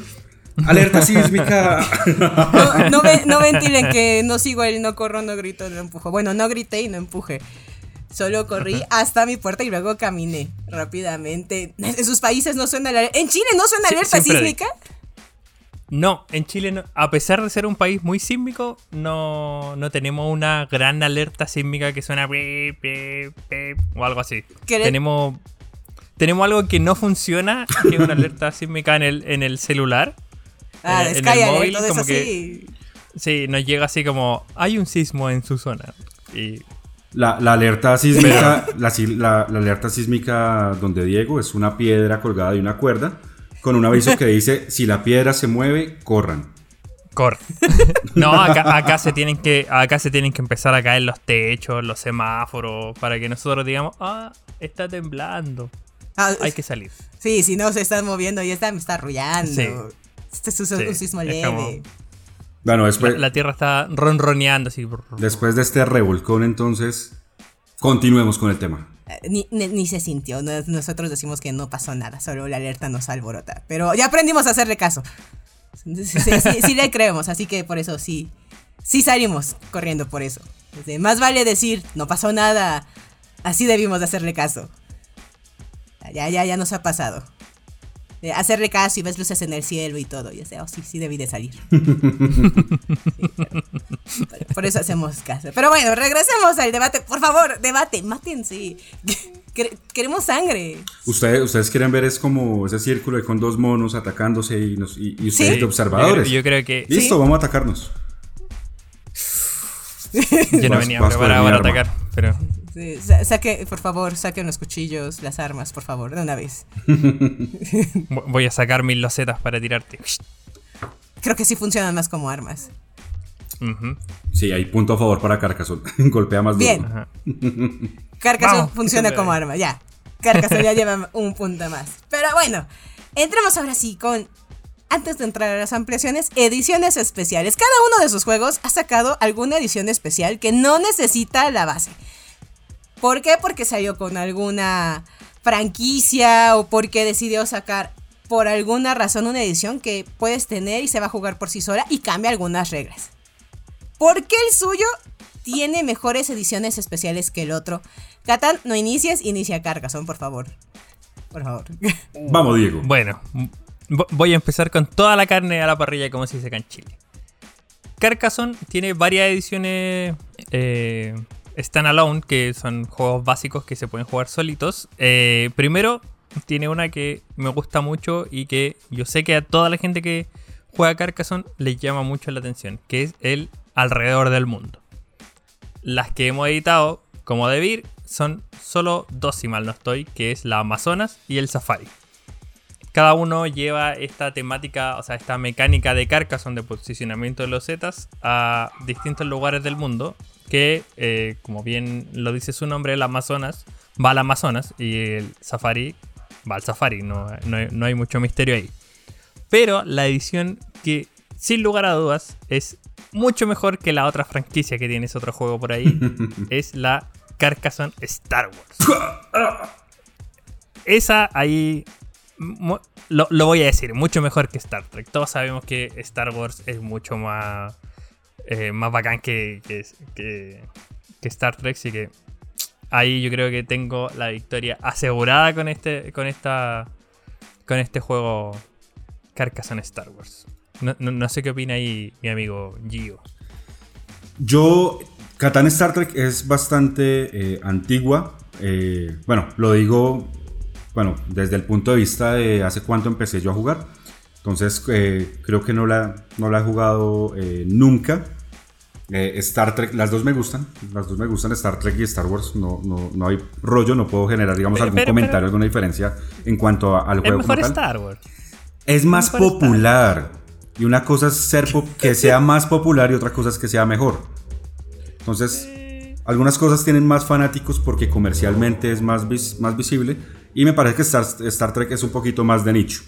¡Alerta sísmica! No, no, ve- no ventilen que no sigo el no corro, no grito, no empujo. Bueno, no grité y no empuje. Solo corrí hasta mi puerta y luego caminé rápidamente. En sus países no suena la ¿En Chile no suena alerta sísmica? No, en Chile, no- a pesar de ser un país muy sísmico, no, no tenemos una gran alerta sísmica que suena pi, o algo así. ¿Qué le- Tenemos, tenemos algo que no funciona, que es una alerta sísmica en el, en el celular, Ah, En el- en el móvil, todo eso como que- sí. Sí, nos llega así como, hay un sismo en su zona. Y La, la alerta sísmica, la, si- la- la alerta sísmica donde Diego es una piedra colgada de una cuerda con un aviso que dice si la piedra se mueve, corran. corre. no, acá, acá se tienen que, acá se tienen que empezar a caer los techos, los semáforos, para que nosotros digamos, ah, está temblando. Ah, Hay que salir. Sí, si no se están moviendo y está, me está arrullando. Sí. Este es un, Sí, un sismo es leve. como- Bueno, La, después, la tierra está ronroneando así. después de este revolcón, entonces, continuemos con el tema. Eh, Ni, ni- ni se sintió. no- Nosotros decimos que no pasó nada, solo la alerta nos alborota. Pero ya aprendimos a hacerle caso. Sí, sí, sí- sí le creemos, así que por eso sí. Sí salimos corriendo por eso. Desde- más vale decir, no pasó nada. Así debimos de hacerle caso. Ya, ya, ya nos ha pasado. De hacerle caso y ves luces en el cielo y todo. Y yo sé, oh, sí, sí debí de salir. Sí, claro. Por- Por eso hacemos caso. Pero bueno, regresemos al debate. Por favor, debate, mátense. Quer- Queremos sangre. Ustedes, ustedes quieren ver es como ese círculo con dos monos atacándose y, nos- y- y ustedes Sí. de observadores. Yo, creo- yo creo que Listo, Sí. vamos a atacarnos. yo no Vas- venía preparado para atacar, pero Sí, sa- saque, por favor, saquen los cuchillos, las armas, por favor, de una vez. vo- voy a sacar mis losetas para tirarte. Creo que sí funcionan más como armas. Sí, hay punto a favor para Carcassonne. Golpea más duro. Bien. Ajá. Carcassonne funciona como arma, ya. Carcassonne ya lleva un punto más. Pero bueno, entremos ahora sí con. Antes de entrar a las ampliaciones, ediciones especiales. Cada uno de sus juegos ha sacado alguna edición especial que no necesita la base. ¿Por qué? Porque salió con alguna franquicia o porque decidió sacar por alguna razón una edición que puedes tener y se va a jugar por sí sola y cambia algunas reglas. ¿Por qué el suyo tiene mejores ediciones especiales que el otro? Catán, no inicies, inicia Carcassonne, por favor. Por favor. Vamos, Diego. Bueno, vo- voy a empezar con toda la carne a la parrilla, como se dice acá en Chile. Carcassonne tiene varias ediciones eh, standalone, que son juegos básicos que se pueden jugar solitos. Eh, primero, tiene una que me gusta mucho y que yo sé que a toda la gente que juega Carcassonne le llama mucho la atención, que es el Alrededor del Mundo. Las que hemos editado, como Debir, son solo dos, si mal no estoy, que es la Amazonas y el Safari. Cada uno lleva esta temática, o sea, esta mecánica de Carcassonne de posicionamiento de los Zetas a distintos lugares del mundo. Que, eh, como bien lo dice su nombre, el Amazonas va al Amazonas y el Safari va al Safari. No, no hay- no hay mucho misterio ahí. Pero la edición que, sin lugar a dudas, es mucho mejor que la otra franquicia que tiene ese otro juego por ahí, es la Carcassonne Star Wars. Esa ahí lo, lo voy a decir, mucho mejor que Star Trek. Todos sabemos que Star Wars es mucho más, eh, más bacán que, que, Star Trek, así que ahí yo creo que tengo la victoria asegurada con este, con esta, con este juego Carcassonne Star Wars. No, no- no sé qué opina ahí mi amigo Gio. Yo, Catán Star Trek es bastante eh, antigua. eh, bueno, lo digo, bueno, desde el punto de vista de hace cuánto empecé yo a jugar. Entonces, creo que no la, no la he jugado nunca. Eh, Star Trek, las dos me gustan. Las dos me gustan, Star Trek y Star Wars. No, no, no hay rollo, no puedo generar, digamos, Pero- algún pero- comentario, pero- alguna diferencia en cuanto a- al Es juego. mejor como tal. Star Wars. Es más mejor popular. Y una cosa es ser que sea más popular y otra cosa es que sea mejor. Entonces, algunas cosas tienen más fanáticos porque comercialmente es más, vis- más visible. Y me parece que Star, Star Trek es un poquito más de nicho.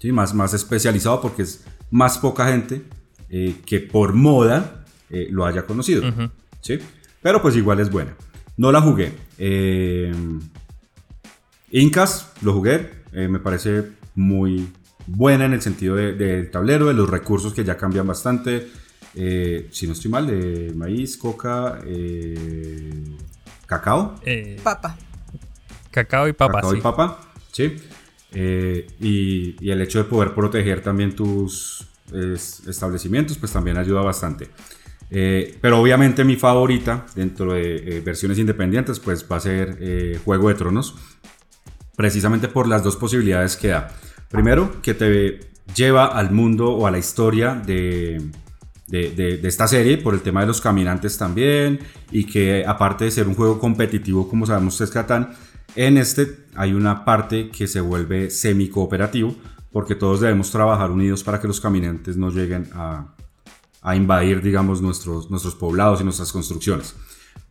¿sí? Más, más especializado porque es más poca gente eh, que por moda eh, lo haya conocido. ¿sí? Pero pues igual es buena. No la jugué. Eh, Incas lo jugué. eh, me parece muy buena en el sentido de- del tablero, de los recursos que ya cambian bastante. Eh, si no estoy mal, de maíz, coca, eh, cacao. Eh, Papa. cacao y papa, cacao sí. y papa, ¿sí? Eh, y, y el hecho de poder proteger también tus es- establecimientos, pues también ayuda bastante. Eh, pero obviamente mi favorita dentro de eh, versiones independientes, pues va a ser eh, Juego de Tronos, precisamente por las dos posibilidades que da. Primero, que te lleva al mundo o a la historia de, de, esta serie por el tema de los caminantes también y que aparte de ser un juego competitivo como sabemos es Catán, en este hay una parte que se vuelve semi cooperativo porque todos debemos trabajar unidos para que los caminantes no lleguen a, a invadir digamos nuestros, nuestros poblados y nuestras construcciones.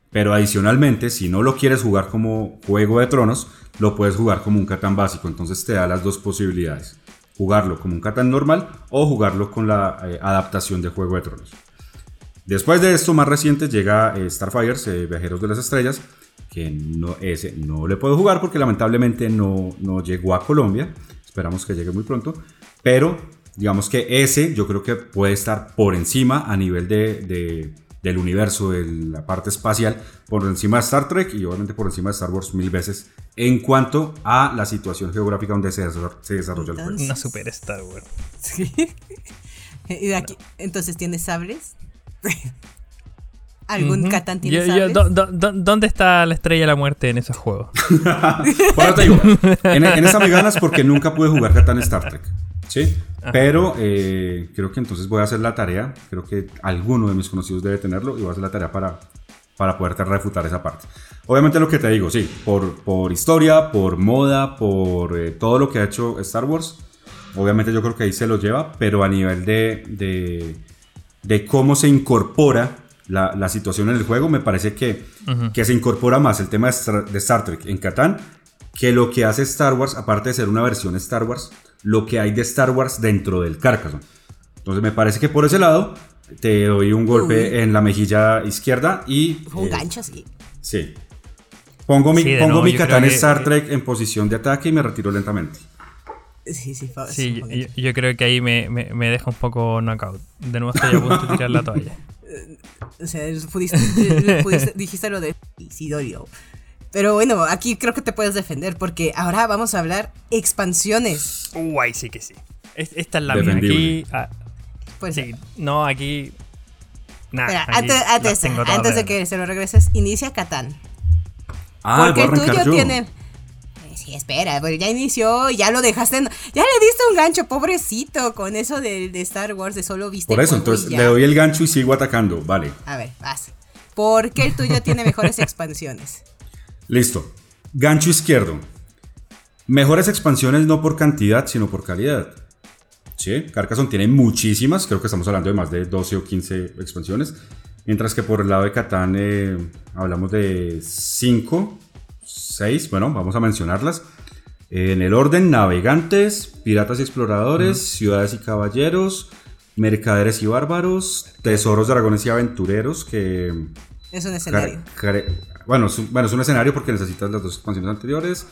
Pero adicionalmente, si no lo quieres jugar como Juego de Tronos, lo puedes jugar como un Catán básico. Entonces te da las dos posibilidades jugarlo como un Catán normal o jugarlo con la eh, adaptación de Juego de Tronos. Después de esto, más reciente, llega eh, Starfire, eh, Viajeros de las Estrellas, que no, ese no le puedo jugar porque lamentablemente no, no llegó a Colombia. Esperamos que llegue muy pronto. Pero digamos que ese yo creo que puede estar por encima a nivel de del universo, de la parte espacial, por encima de Star Trek y obviamente por encima de Star Wars mil veces en cuanto a la situación geográfica donde se, desarrolla el juego. Una super Star Wars. Sí. ¿Y aquí, entonces tienes sables? ¿Algún Catán tiene sables? ¿Dónde está la estrella de la muerte en esos juegos? bueno, te digo, en, en esa me ganas porque nunca pude jugar Catán Star Trek. ¿Sí? Pero eh, creo que entonces voy a hacer la tarea. Creo que alguno de mis conocidos debe tenerlo y voy a hacer la tarea para, para poderte refutar esa parte. Obviamente lo que te digo, sí, por, por historia, por moda, por eh, todo lo que ha hecho Star Wars, obviamente yo creo que ahí se lo lleva, pero a nivel de, de, de cómo se incorpora la, la, situación en el juego, me parece que, que se incorpora más el tema de de Star Trek en Catán que lo que hace Star Wars, aparte de ser una versión Star Wars, lo que hay de Star Wars dentro del Carcassonne. Entonces me parece que por ese lado te doy un golpe en la mejilla izquierda y... Un eh, gancho, sí. Sí. Pongo mi, pongo mi Catán Star Trek en posición de ataque y me retiro lentamente. Sí, sí, sí yo, creo que ahí me, me, deja un poco knockout. De nuevo estoy a punto de tirar la toalla. o sea, dijiste lo de Isidorio. Pero bueno, aquí creo que te puedes defender porque ahora vamos a hablar expansiones. Uy, sí que sí. Esta es la mía. Aquí. Ah, pues sí, no, aquí. Nada, antes, antes, de que se lo regreses, inicia Catán. Ah, porque el tuyo tiene. Eh, sí, espera, pero ya inició, ya lo dejaste. Ya le diste un gancho, pobrecito, con eso de, de Star Wars, de solo viste. Por eso, entonces le doy el gancho y sigo atacando, vale. A ver, vas. Porque el tuyo tiene mejores expansiones. Listo. Gancho izquierdo. Mejores expansiones no por cantidad, sino por calidad. ¿Sí? Carcassonne tiene muchísimas, creo que estamos hablando de más de 12 o 15 expansiones. Mientras que por el lado de Catán eh, hablamos de 5, 6, bueno, vamos a mencionarlas. En el orden, navegantes, piratas y exploradores, ciudades y caballeros, mercaderes y bárbaros, tesoros, dragones y aventureros, que... Es un escenario. Bueno, es un, bueno, es un escenario porque necesitas las dos expansiones anteriores.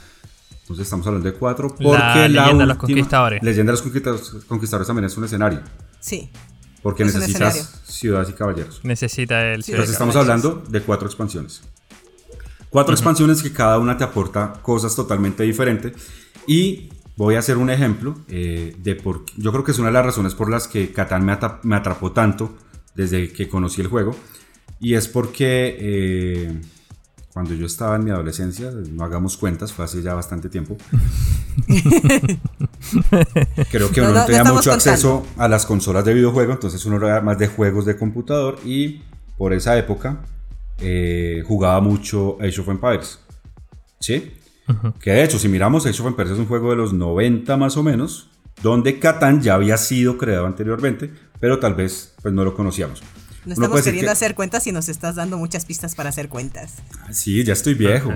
Entonces estamos hablando de cuatro. Porque la, leyenda de los conquistadores. Leyenda de los conquistadores también es un escenario. Sí. Porque necesitas ciudades y caballeros. Necesita el Entonces estamos hablando de cuatro expansiones. Cuatro expansiones que cada una te aporta cosas totalmente diferentes. Y voy a hacer un ejemplo eh, de por Yo creo que es una de las razones por las que Catán me, me atrapó tanto desde que conocí el juego. Y es porque eh, cuando yo estaba en mi adolescencia, no hagamos cuentas, fue hace ya bastante tiempo. Creo que uno no, tenía mucho acceso a las consolas de videojuego, entonces uno era más de juegos de computador y por esa época eh, jugaba mucho Age of Empires. ¿Sí? Que de hecho, si miramos, Age of Empires es un juego de los 90 más o menos, donde Catán ya había sido creado anteriormente, pero tal vez pues, no lo conocíamos. No estamos queriendo hacer cuentas y nos estás dando muchas pistas para hacer cuentas. Ah, sí, ya estoy viejo.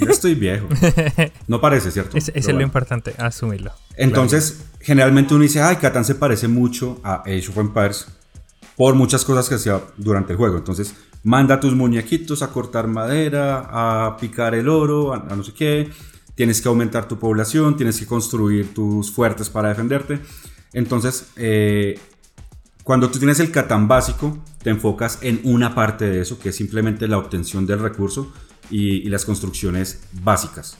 ya estoy viejo. No parece, ¿cierto? Es, es lo importante, asumirlo. Entonces, generalmente uno dice, ay, Catán se parece mucho a Age of Empires por muchas cosas que hacía durante el juego. Entonces, manda a tus muñequitos a cortar madera, a picar el oro, a, no sé qué. Tienes que aumentar tu población, tienes que construir tus fuertes para defenderte. Entonces, eh, cuando tú tienes el Catán básico, te enfocas en una parte de eso, que es simplemente la obtención del recurso y, las construcciones básicas.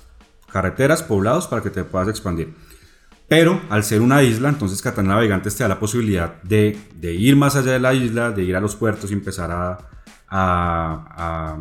Carreteras, poblados, para que te puedas expandir. Pero al ser una isla, entonces Catán Navegantes te da la posibilidad de, ir más allá de la isla, de ir a los puertos y empezar a, a,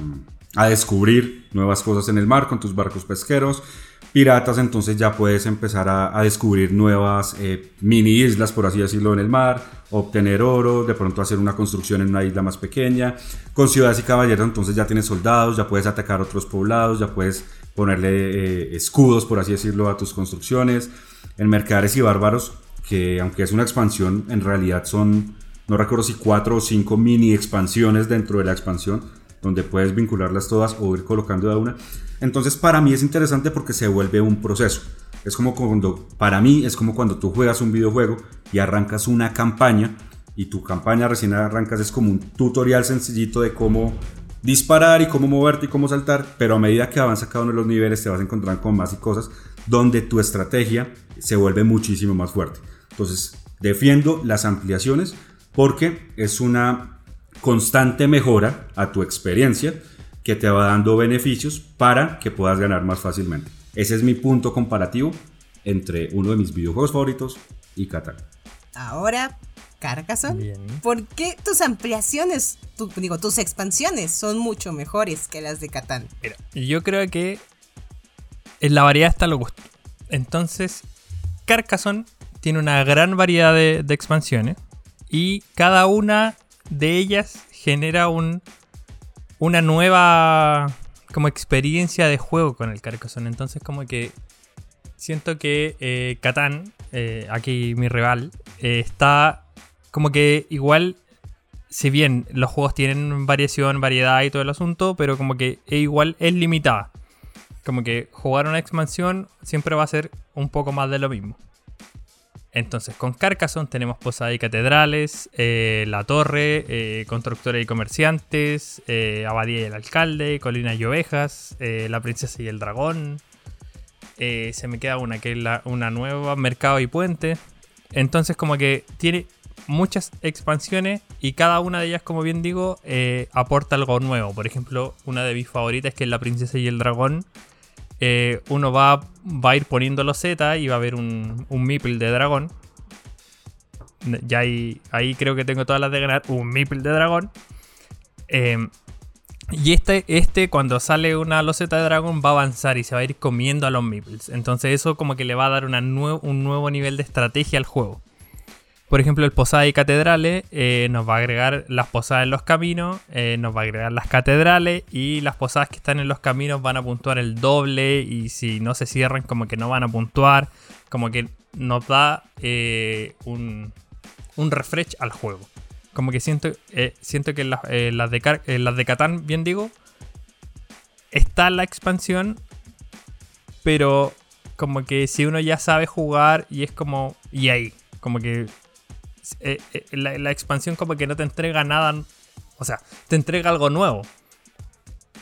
a, descubrir nuevas cosas en el mar con tus barcos pesqueros. Piratas, entonces ya puedes empezar a, descubrir nuevas eh, mini islas, por así decirlo, en el mar, obtener oro, de pronto hacer una construcción en una isla más pequeña. Con ciudades y caballeros, entonces ya tienes soldados, ya puedes atacar otros poblados, ya puedes ponerle eh, escudos, por así decirlo, a tus construcciones. En mercaderes y bárbaros, que aunque es una expansión, en realidad son, no recuerdo si cuatro o cinco mini expansiones dentro de la expansión, donde puedes vincularlas todas o ir colocando de una. Entonces para mí es interesante porque se vuelve un proceso. Es como cuando, para mí es como cuando tú juegas un videojuego y arrancas una campaña y tu campaña recién arrancas es como un tutorial sencillito de cómo disparar y cómo moverte y cómo saltar, pero a medida que avanza cada uno de los niveles te vas a encontrar con más y cosas donde tu estrategia se vuelve muchísimo más fuerte. Entonces, defiendo las ampliaciones porque es una constante mejora a tu experiencia que te va dando beneficios para que puedas ganar más fácilmente. Ese es mi punto comparativo entre uno de mis videojuegos favoritos y Catán. Ahora, Carcassonne, ¿por qué tus ampliaciones, digo, tus expansiones son mucho mejores que las de Catán? Mira, yo creo que en la variedad está lo gusto. Entonces, Carcassonne tiene una gran variedad de expansiones y cada una de ellas genera un una nueva como experiencia de juego con el Carcassonne. Entonces como que siento que eh, Catán, eh, aquí mi rival, eh, está como que igual, si bien los juegos tienen variación, variedad y todo el asunto, pero como que igual es limitada. Como que jugar una expansión siempre va a ser un poco más de lo mismo. Entonces, con Carcassonne tenemos Posada y Catedrales, eh, La Torre, eh, Constructores y Comerciantes, eh, Abadía y el Alcalde, Colinas y Ovejas, La Princesa y el Dragón. se me queda una que es la, una nueva, Mercado y Puente. Entonces, como que tiene muchas expansiones y cada una de ellas, como bien digo, aporta algo nuevo. Por ejemplo, una de mis favoritas que es La Princesa y el Dragón eh, uno va, va, a ir poniendo los Z y va a haber un, un de dragón. Ya ahí, ahí creo que tengo todas las de ganar un Meeple de dragón. Eh, y este, este, cuando sale una loseta de dragón, va a avanzar y se va a ir comiendo a los Meeples. Entonces, eso como que le va a dar un nuevo nivel de estrategia al juego. Por ejemplo, el Posada y Catedrales eh, nos va a agregar las posadas en los caminos, eh, nos va a agregar las catedrales y las posadas que están en los caminos van a puntuar el doble y si no se cierran como que no van a puntuar, como que nos da eh, un, un, refresh al juego. Como que siento, siento que las, las, de, las de Catán, bien digo, está la expansión, pero como que si uno ya sabe jugar y es como... Y ahí, como que eh, eh, la, expansión como que no te entrega nada, o sea, te entrega algo nuevo.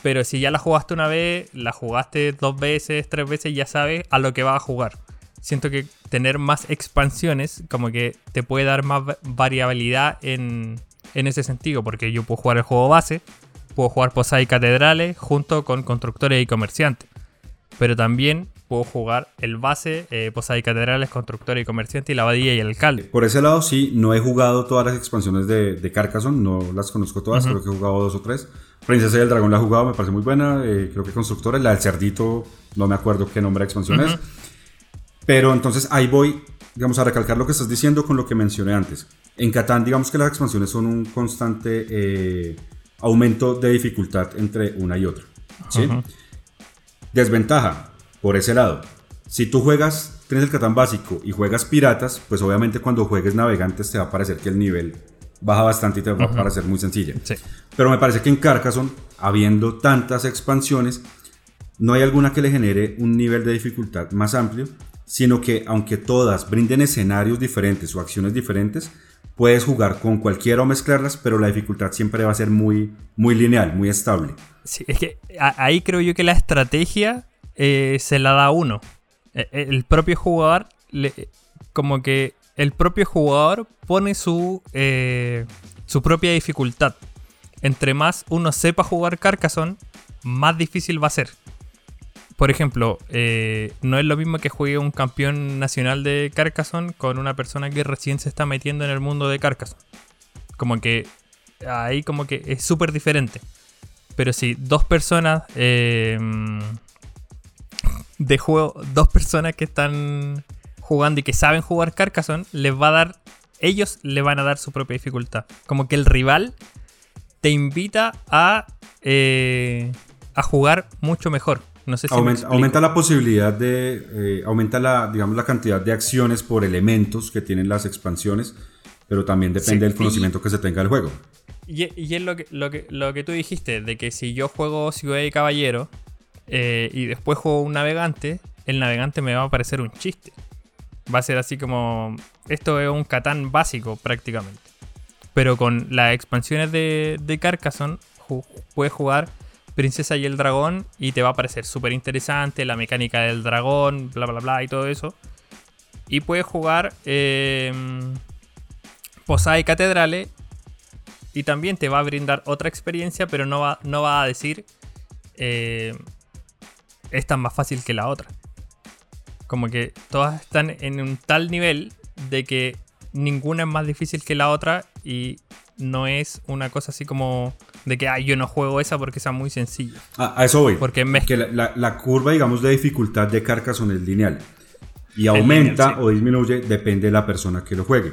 Pero si ya la jugaste una vez, la jugaste dos veces, tres veces, ya sabes a lo que vas a jugar. Siento que tener más expansiones como que te puede dar más variabilidad en, en ese sentido, porque yo puedo jugar el juego base, puedo jugar Posada y Catedrales junto con Constructores y Comerciantes. Pero también puedo jugar el base, eh, Posada y Catedrales, Constructora y Comerciante y la Abadía y el Alcalde. Por ese lado, sí, no he jugado todas las expansiones de, de Carcassonne, no las conozco todas, creo que he jugado dos o tres. Princesa y el Dragón la he jugado, me parece muy buena. Eh, creo que Constructora, la del Cerdito, no me acuerdo qué nombre de expansión es. Pero entonces ahí voy, digamos, a recalcar lo que estás diciendo con lo que mencioné antes. En Catán, digamos que las expansiones son un constante eh, aumento de dificultad entre una y otra. ¿sí? Desventaja, por ese lado. Si tú juegas, tienes el Catán básico y juegas piratas, pues obviamente cuando juegues navegantes te va a parecer que el nivel baja bastante y te va a parecer muy sencilla. Pero me parece que en Carcassonne, habiendo tantas expansiones, no hay alguna que le genere un nivel de dificultad más amplio, sino que aunque todas brinden escenarios diferentes o acciones diferentes, puedes jugar con cualquiera o mezclarlas, pero la dificultad siempre va a ser muy, muy lineal, muy estable. Sí, es que ahí creo yo que la estrategia eh, se la da uno. E, e, el propio jugador, como que el propio jugador pone su, eh, su propia dificultad. Entre más uno sepa jugar Carcassonne, más difícil va a ser. Por ejemplo, eh, no es lo mismo que juegue un campeón nacional de Carcassonne con una persona que recién se está metiendo en el mundo de Carcassonne. Como que ahí como que es súper diferente. Pero si dos personas de juego, dos personas que están jugando y que saben jugar Carcassonne, les va a dar, ellos le van a dar su propia dificultad. Como que el rival te invita a, eh, a jugar mucho mejor. No sé si aumenta, aumenta la posibilidad de. eh, aumenta la, digamos, la cantidad de acciones por elementos que tienen las expansiones, pero también depende Sí, del y- conocimiento que se tenga del juego. Y, y es lo que, lo, que, lo que tú dijiste, de que si yo juego Ciudad de Caballero eh, y después juego un navegante, el navegante me va a parecer un chiste. Va a ser así como... Esto es un Catán básico prácticamente. Pero con las expansiones de, de Carcassonne puedes jugar Princesa y el Dragón y te va a parecer súper interesante la mecánica del dragón, bla bla bla y todo eso. Y puedes jugar eh, Posada y Catedrales y también te va a brindar otra experiencia, pero no va, no va a decir eh, es más fácil que la otra. Como que todas están en un tal nivel de que ninguna es más difícil que la otra y no es una cosa así como de que "Ay, yo no juego esa porque sea muy sencilla. Ah, a eso voy. Porque Que la, la- la curva, digamos, de dificultad de Carcassonne es lineal. Y aumenta lineal, sí. o disminuye, depende de la persona que lo juegue.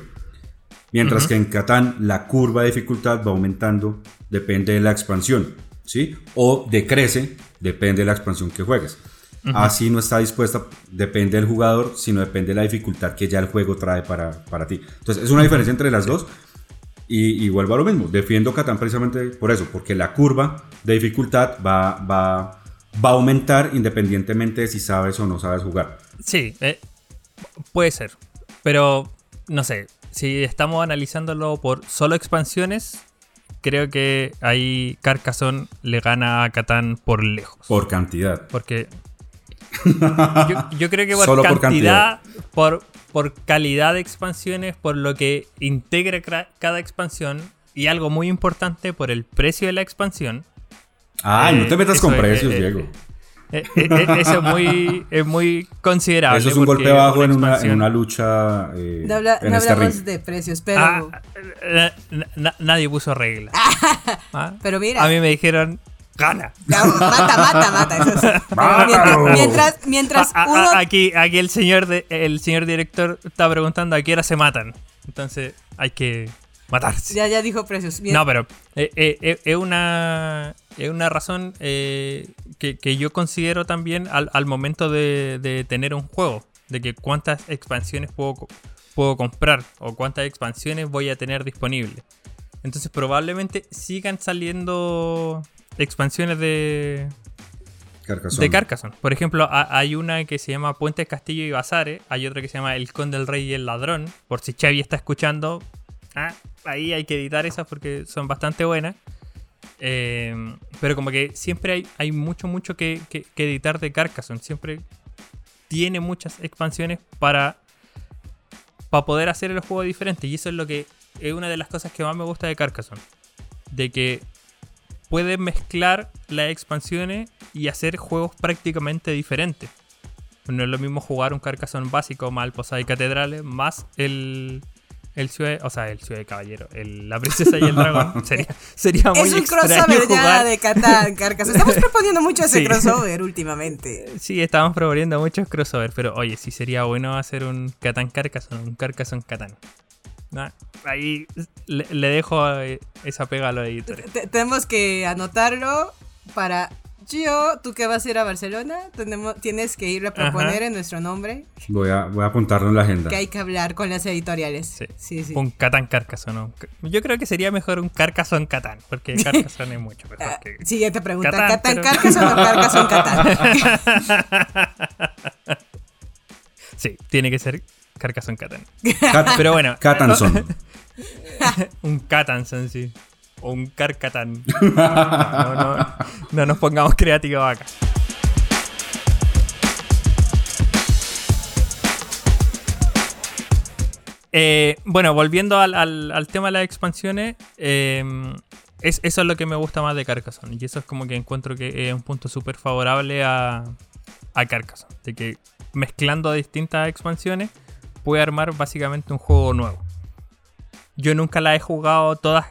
Mientras que en Catán la curva de dificultad va aumentando, depende de la expansión. ¿Sí? O decrece, depende de la expansión que juegues. Así no está dispuesta, depende del jugador, sino depende de la dificultad que ya el juego trae para, para ti. Entonces, es una diferencia entre las dos. Y, y vuelvo a lo mismo, defiendo Catán precisamente por eso, porque la curva de dificultad va, va, va a aumentar independientemente de si sabes o no sabes jugar. Sí, eh, puede ser. Pero, no sé, si estamos analizándolo por solo expansiones, creo que ahí Carcassonne le gana a Catán por lejos. Por cantidad. Porque yo, yo creo que por Solo por cantidad, por, por calidad de expansiones, por lo que integra cada expansión y algo muy importante por el precio de la expansión. Ay, no Eh, te metas eso con precios, eh, eh, Diego. Eh, eh, eh, eso es muy, es muy considerable. Eso es un golpe bajo en una, en una lucha eh, No, habla- en no este hablamos ring. de precios, pero. Ah, na- na- nadie puso reglas. Ah, Pero mira. A mí me dijeron, gana. No, mata, mata, mata. Eso sí. ¡Mátalo! Mientras, mientras A- a- uno. a- aquí, aquí el señor de, el señor director está preguntando a qué hora se matan. Entonces hay que matarse. Ya, ya dijo precios. Bien. No, pero eh, eh, eh, es una es una razón eh, que, que yo considero también al, al momento de, de tener un juego. De que cuántas expansiones puedo, puedo comprar o cuántas expansiones voy a tener disponibles. Entonces probablemente sigan saliendo expansiones de, Carcassonne. de Carcassonne. Por ejemplo, ha- hay una que se llama Puentes Castillo y Bazares. Hay otra que se llama El Conde, el Rey y el Ladrón. Por si Xavi está escuchando, ah, ahí hay que editar esas porque son bastante buenas. Eh, pero como que siempre hay, hay mucho, mucho que, que- editar de Carcassonne. Siempre tiene muchas expansiones para, para poder hacer el juego diferente. Y eso es lo que es una de las cosas que más me gusta de Carcassonne. De que puedes mezclar las expansiones y hacer juegos prácticamente diferentes. No es lo mismo jugar un Carcassonne básico más el Posada y Catedrales más el, el Ciudad, o sea, el Ciudad de Caballero, el- la Princesa y el Dragón. Sería, sería muy es un crossover ya de Catán, Carcas. Estamos proponiendo mucho ese Sí. crossover últimamente. Sí, estamos proponiendo muchos crossovers, pero oye, sí sería bueno hacer un Catán Carcassonne, un Carcassonne Catán. Ah, Ahí le, le dejo eh, esa pega a los editores. Te- tenemos que anotarlo para. Gio, tú que vas a ir a Barcelona, tenemos, tienes que ir a proponer Ajá. en nuestro nombre Voy a, voy a apuntarlo en la agenda. que hay que hablar con las editoriales. Sí. Sí, sí. Un Catán Carcassonne. ¿no? Yo creo que sería mejor un Carcassonne Catán, porque Carcassonne es mucho mejor Ah, que... Siguiente pregunta. Catán, ¿Catán pero- Carcassonne o Carcassonne Catán? Sí, tiene que ser Carcassonne Catán. Cat- Pero bueno, Catanson. un Catanson, sí. O un Carcatán. No, no, no, no nos pongamos creativos acá. Eh, bueno, volviendo al, al- al tema de las expansiones, eh, es, eso es lo que me gusta más de Carcassonne. Y eso es como que encuentro que es un punto súper favorable a, a Carcassonne. De que mezclando distintas expansiones puede armar básicamente un juego nuevo. Yo nunca la he jugado todas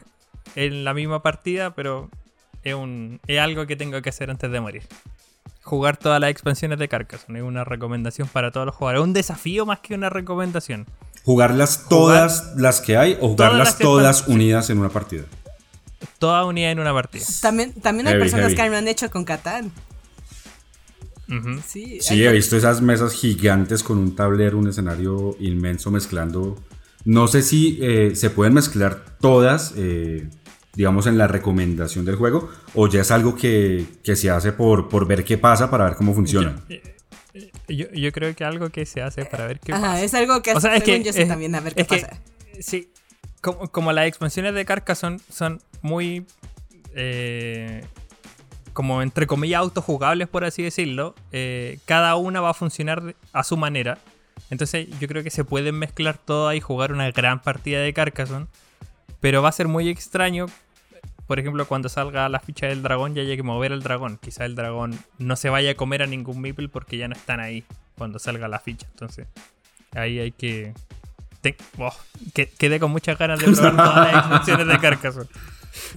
en la misma partida, pero es, un, es algo que tengo que hacer antes de morir. jugar todas las expansiones de Carcassonne. Es una recomendación para todos los jugadores. Es un desafío más que una recomendación. ¿Jugarlas todas las que hay o jugarlas todas, unidas en una partida? Todas unidas en una partida. También, también hay personas que lo han hecho con Catán. Sí, he visto esas mesas gigantes con un tablero, un escenario inmenso mezclando. No sé si eh, se pueden mezclar todas, eh, digamos, en la recomendación del juego, o ya es algo que, se hace por, por ver qué pasa para ver cómo funciona. Yo, creo que algo que se hace para ver qué pasa. es algo que, hace yo también a ver qué pasa. sí, como, las expansiones de Carcassonne son muy. Eh, como entre comillas autojugables, por así decirlo, eh, cada una va a funcionar a su manera. Entonces yo creo que se pueden mezclar todas y jugar una gran partida de Carcassonne. Pero va a ser muy extraño, por ejemplo, cuando salga la ficha del dragón y haya que mover el dragón. Quizá el dragón no se vaya a comer a ningún meeple porque ya no están ahí cuando salga la ficha. Entonces ahí hay que... Oh, que quedé con muchas ganas de probar todas las expansiones de Carcassonne.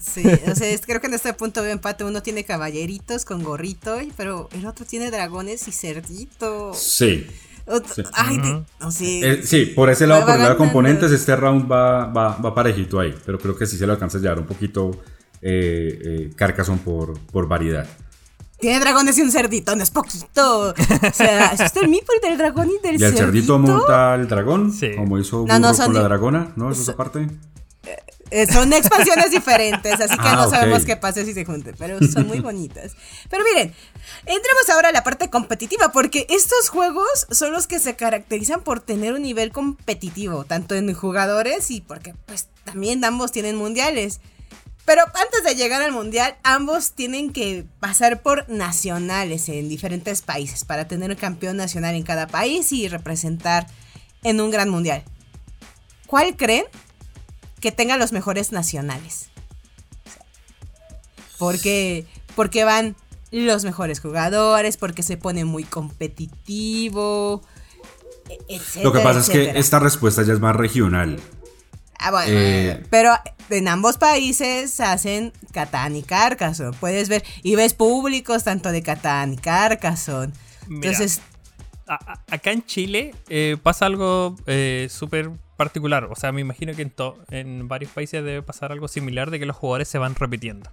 Sí, o sea, creo que en este punto de empate uno tiene caballeritos con gorrito, pero el otro tiene dragones y cerdito. Sí. Ay, no sé. Eh, sí, por ese lado, por el lado de componentes, este round va, va, parejito ahí, pero creo que sí se lo alcanza a llevar un poquito eh, eh Carcassonne por, por variedad. Tiene dragones y un cerdito, no es poquito. O sea, ¿es el meeple del dragón y del cerdito? ¿Y el cerdito monta el dragón? Sí. Como hizo Burro no, con la dragona, ¿no? ¿Es esa parte? Eh, son expansiones diferentes, así que no ah, sabemos qué pasa si se junten, pero son muy bonitas. Pero miren, entremos ahora a la parte competitiva, porque estos juegos son los que se caracterizan por tener un nivel competitivo, tanto en jugadores y porque pues también ambos tienen mundiales. Pero antes de llegar al mundial, ambos tienen que pasar por nacionales en diferentes países para tener un campeón nacional en cada país y representar en un gran mundial. ¿Cuál creen que tenga los mejores nacionales. Porque, porque van los mejores jugadores, porque se pone muy competitivo, etc. Lo que pasa es que esta respuesta ya es más regional. Ah, bueno, eh, pero en ambos países hacen Catán y Carcassonne. Puedes ver, y ves públicos tanto de Catán y Carcassonne. Entonces. acá en Chile eh, pasa algo eh, súper particular. O sea, me imagino que en, en varios países debe pasar algo similar de que los jugadores se van repitiendo.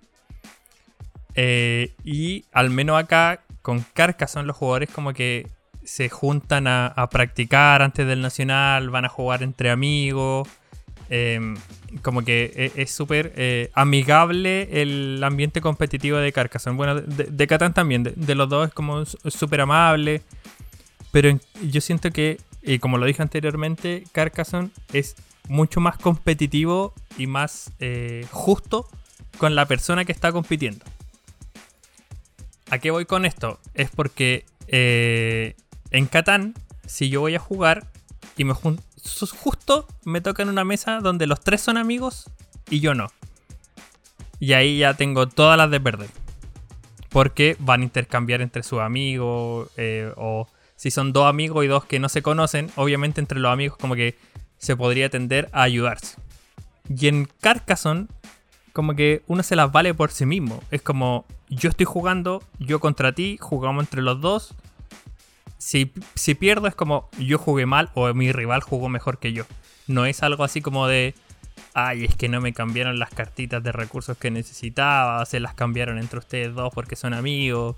Eh, y al menos acá, con Carcassonne, los jugadores como que se juntan a, practicar antes del Nacional, van a jugar entre amigos. Em, como que e, es súper eh, amigable el ambiente competitivo de Carcassonne. Bueno, de, de Catán también, de, los dos es como súper amable. Pero yo siento que y como lo dije anteriormente, Carcassonne es mucho más competitivo y más eh, justo con la persona que está compitiendo. ¿A qué voy con esto? Es porque eh, en Catán, si yo voy a jugar y me justo me toca en una mesa donde los tres son amigos y yo no. Y ahí ya tengo todas las de perder. Porque van a intercambiar entre sus amigos eh, o si son dos amigos y dos que no se conocen, obviamente entre los amigos como que se podría tender a ayudarse. Y en Carcassonne, como que uno se las vale por sí mismo. Es como, yo estoy jugando, yo contra ti, jugamos entre los dos. Si, si pierdo es como, yo jugué mal o mi rival jugó mejor que yo. No es algo así como de, ay, es que no me cambiaron las cartitas de recursos que necesitaba, se las cambiaron entre ustedes dos porque son amigos.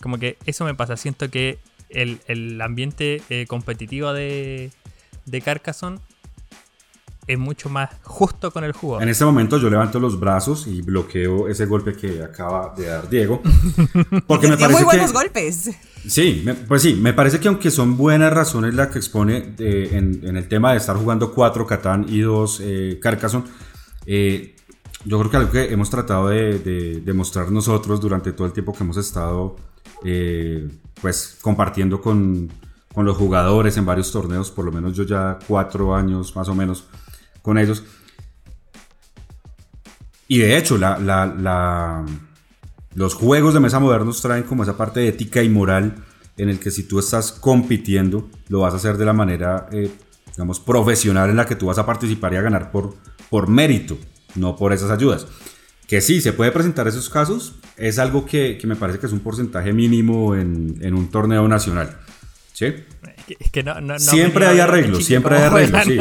Como que eso me pasa, siento que el, ambiente eh, competitivo de, de Carcassonne es mucho más justo con el jugador. En este momento yo levanto los brazos y bloqueo ese golpe que acaba de dar Diego. Porque me parece muy buenos golpes. Sí, pues sí, me parece que aunque son buenas razones las que expone eh, en, el tema de estar jugando cuatro Catán y dos eh, Carcassonne, yo creo que algo que hemos tratado de, demostrar nosotros durante todo el tiempo que hemos estado eh, pues compartiendo con, con, los jugadores en varios torneos, por lo menos yo ya cuatro años más o menos con ellos. Y de hecho, la, la, los juegos de mesa modernos traen como esa parte de ética y moral en el que si tú estás compitiendo, lo vas a hacer de la manera, eh, digamos, profesional en la que tú vas a participar y a ganar por, por mérito, no por esas ayudas. Que sí, se puede presentar esos casos, es algo que, que me parece que es un porcentaje mínimo en, en un torneo nacional. ¿Sí? Es que no, no, no siempre hay arreglos, siempre hay arreglos, sí.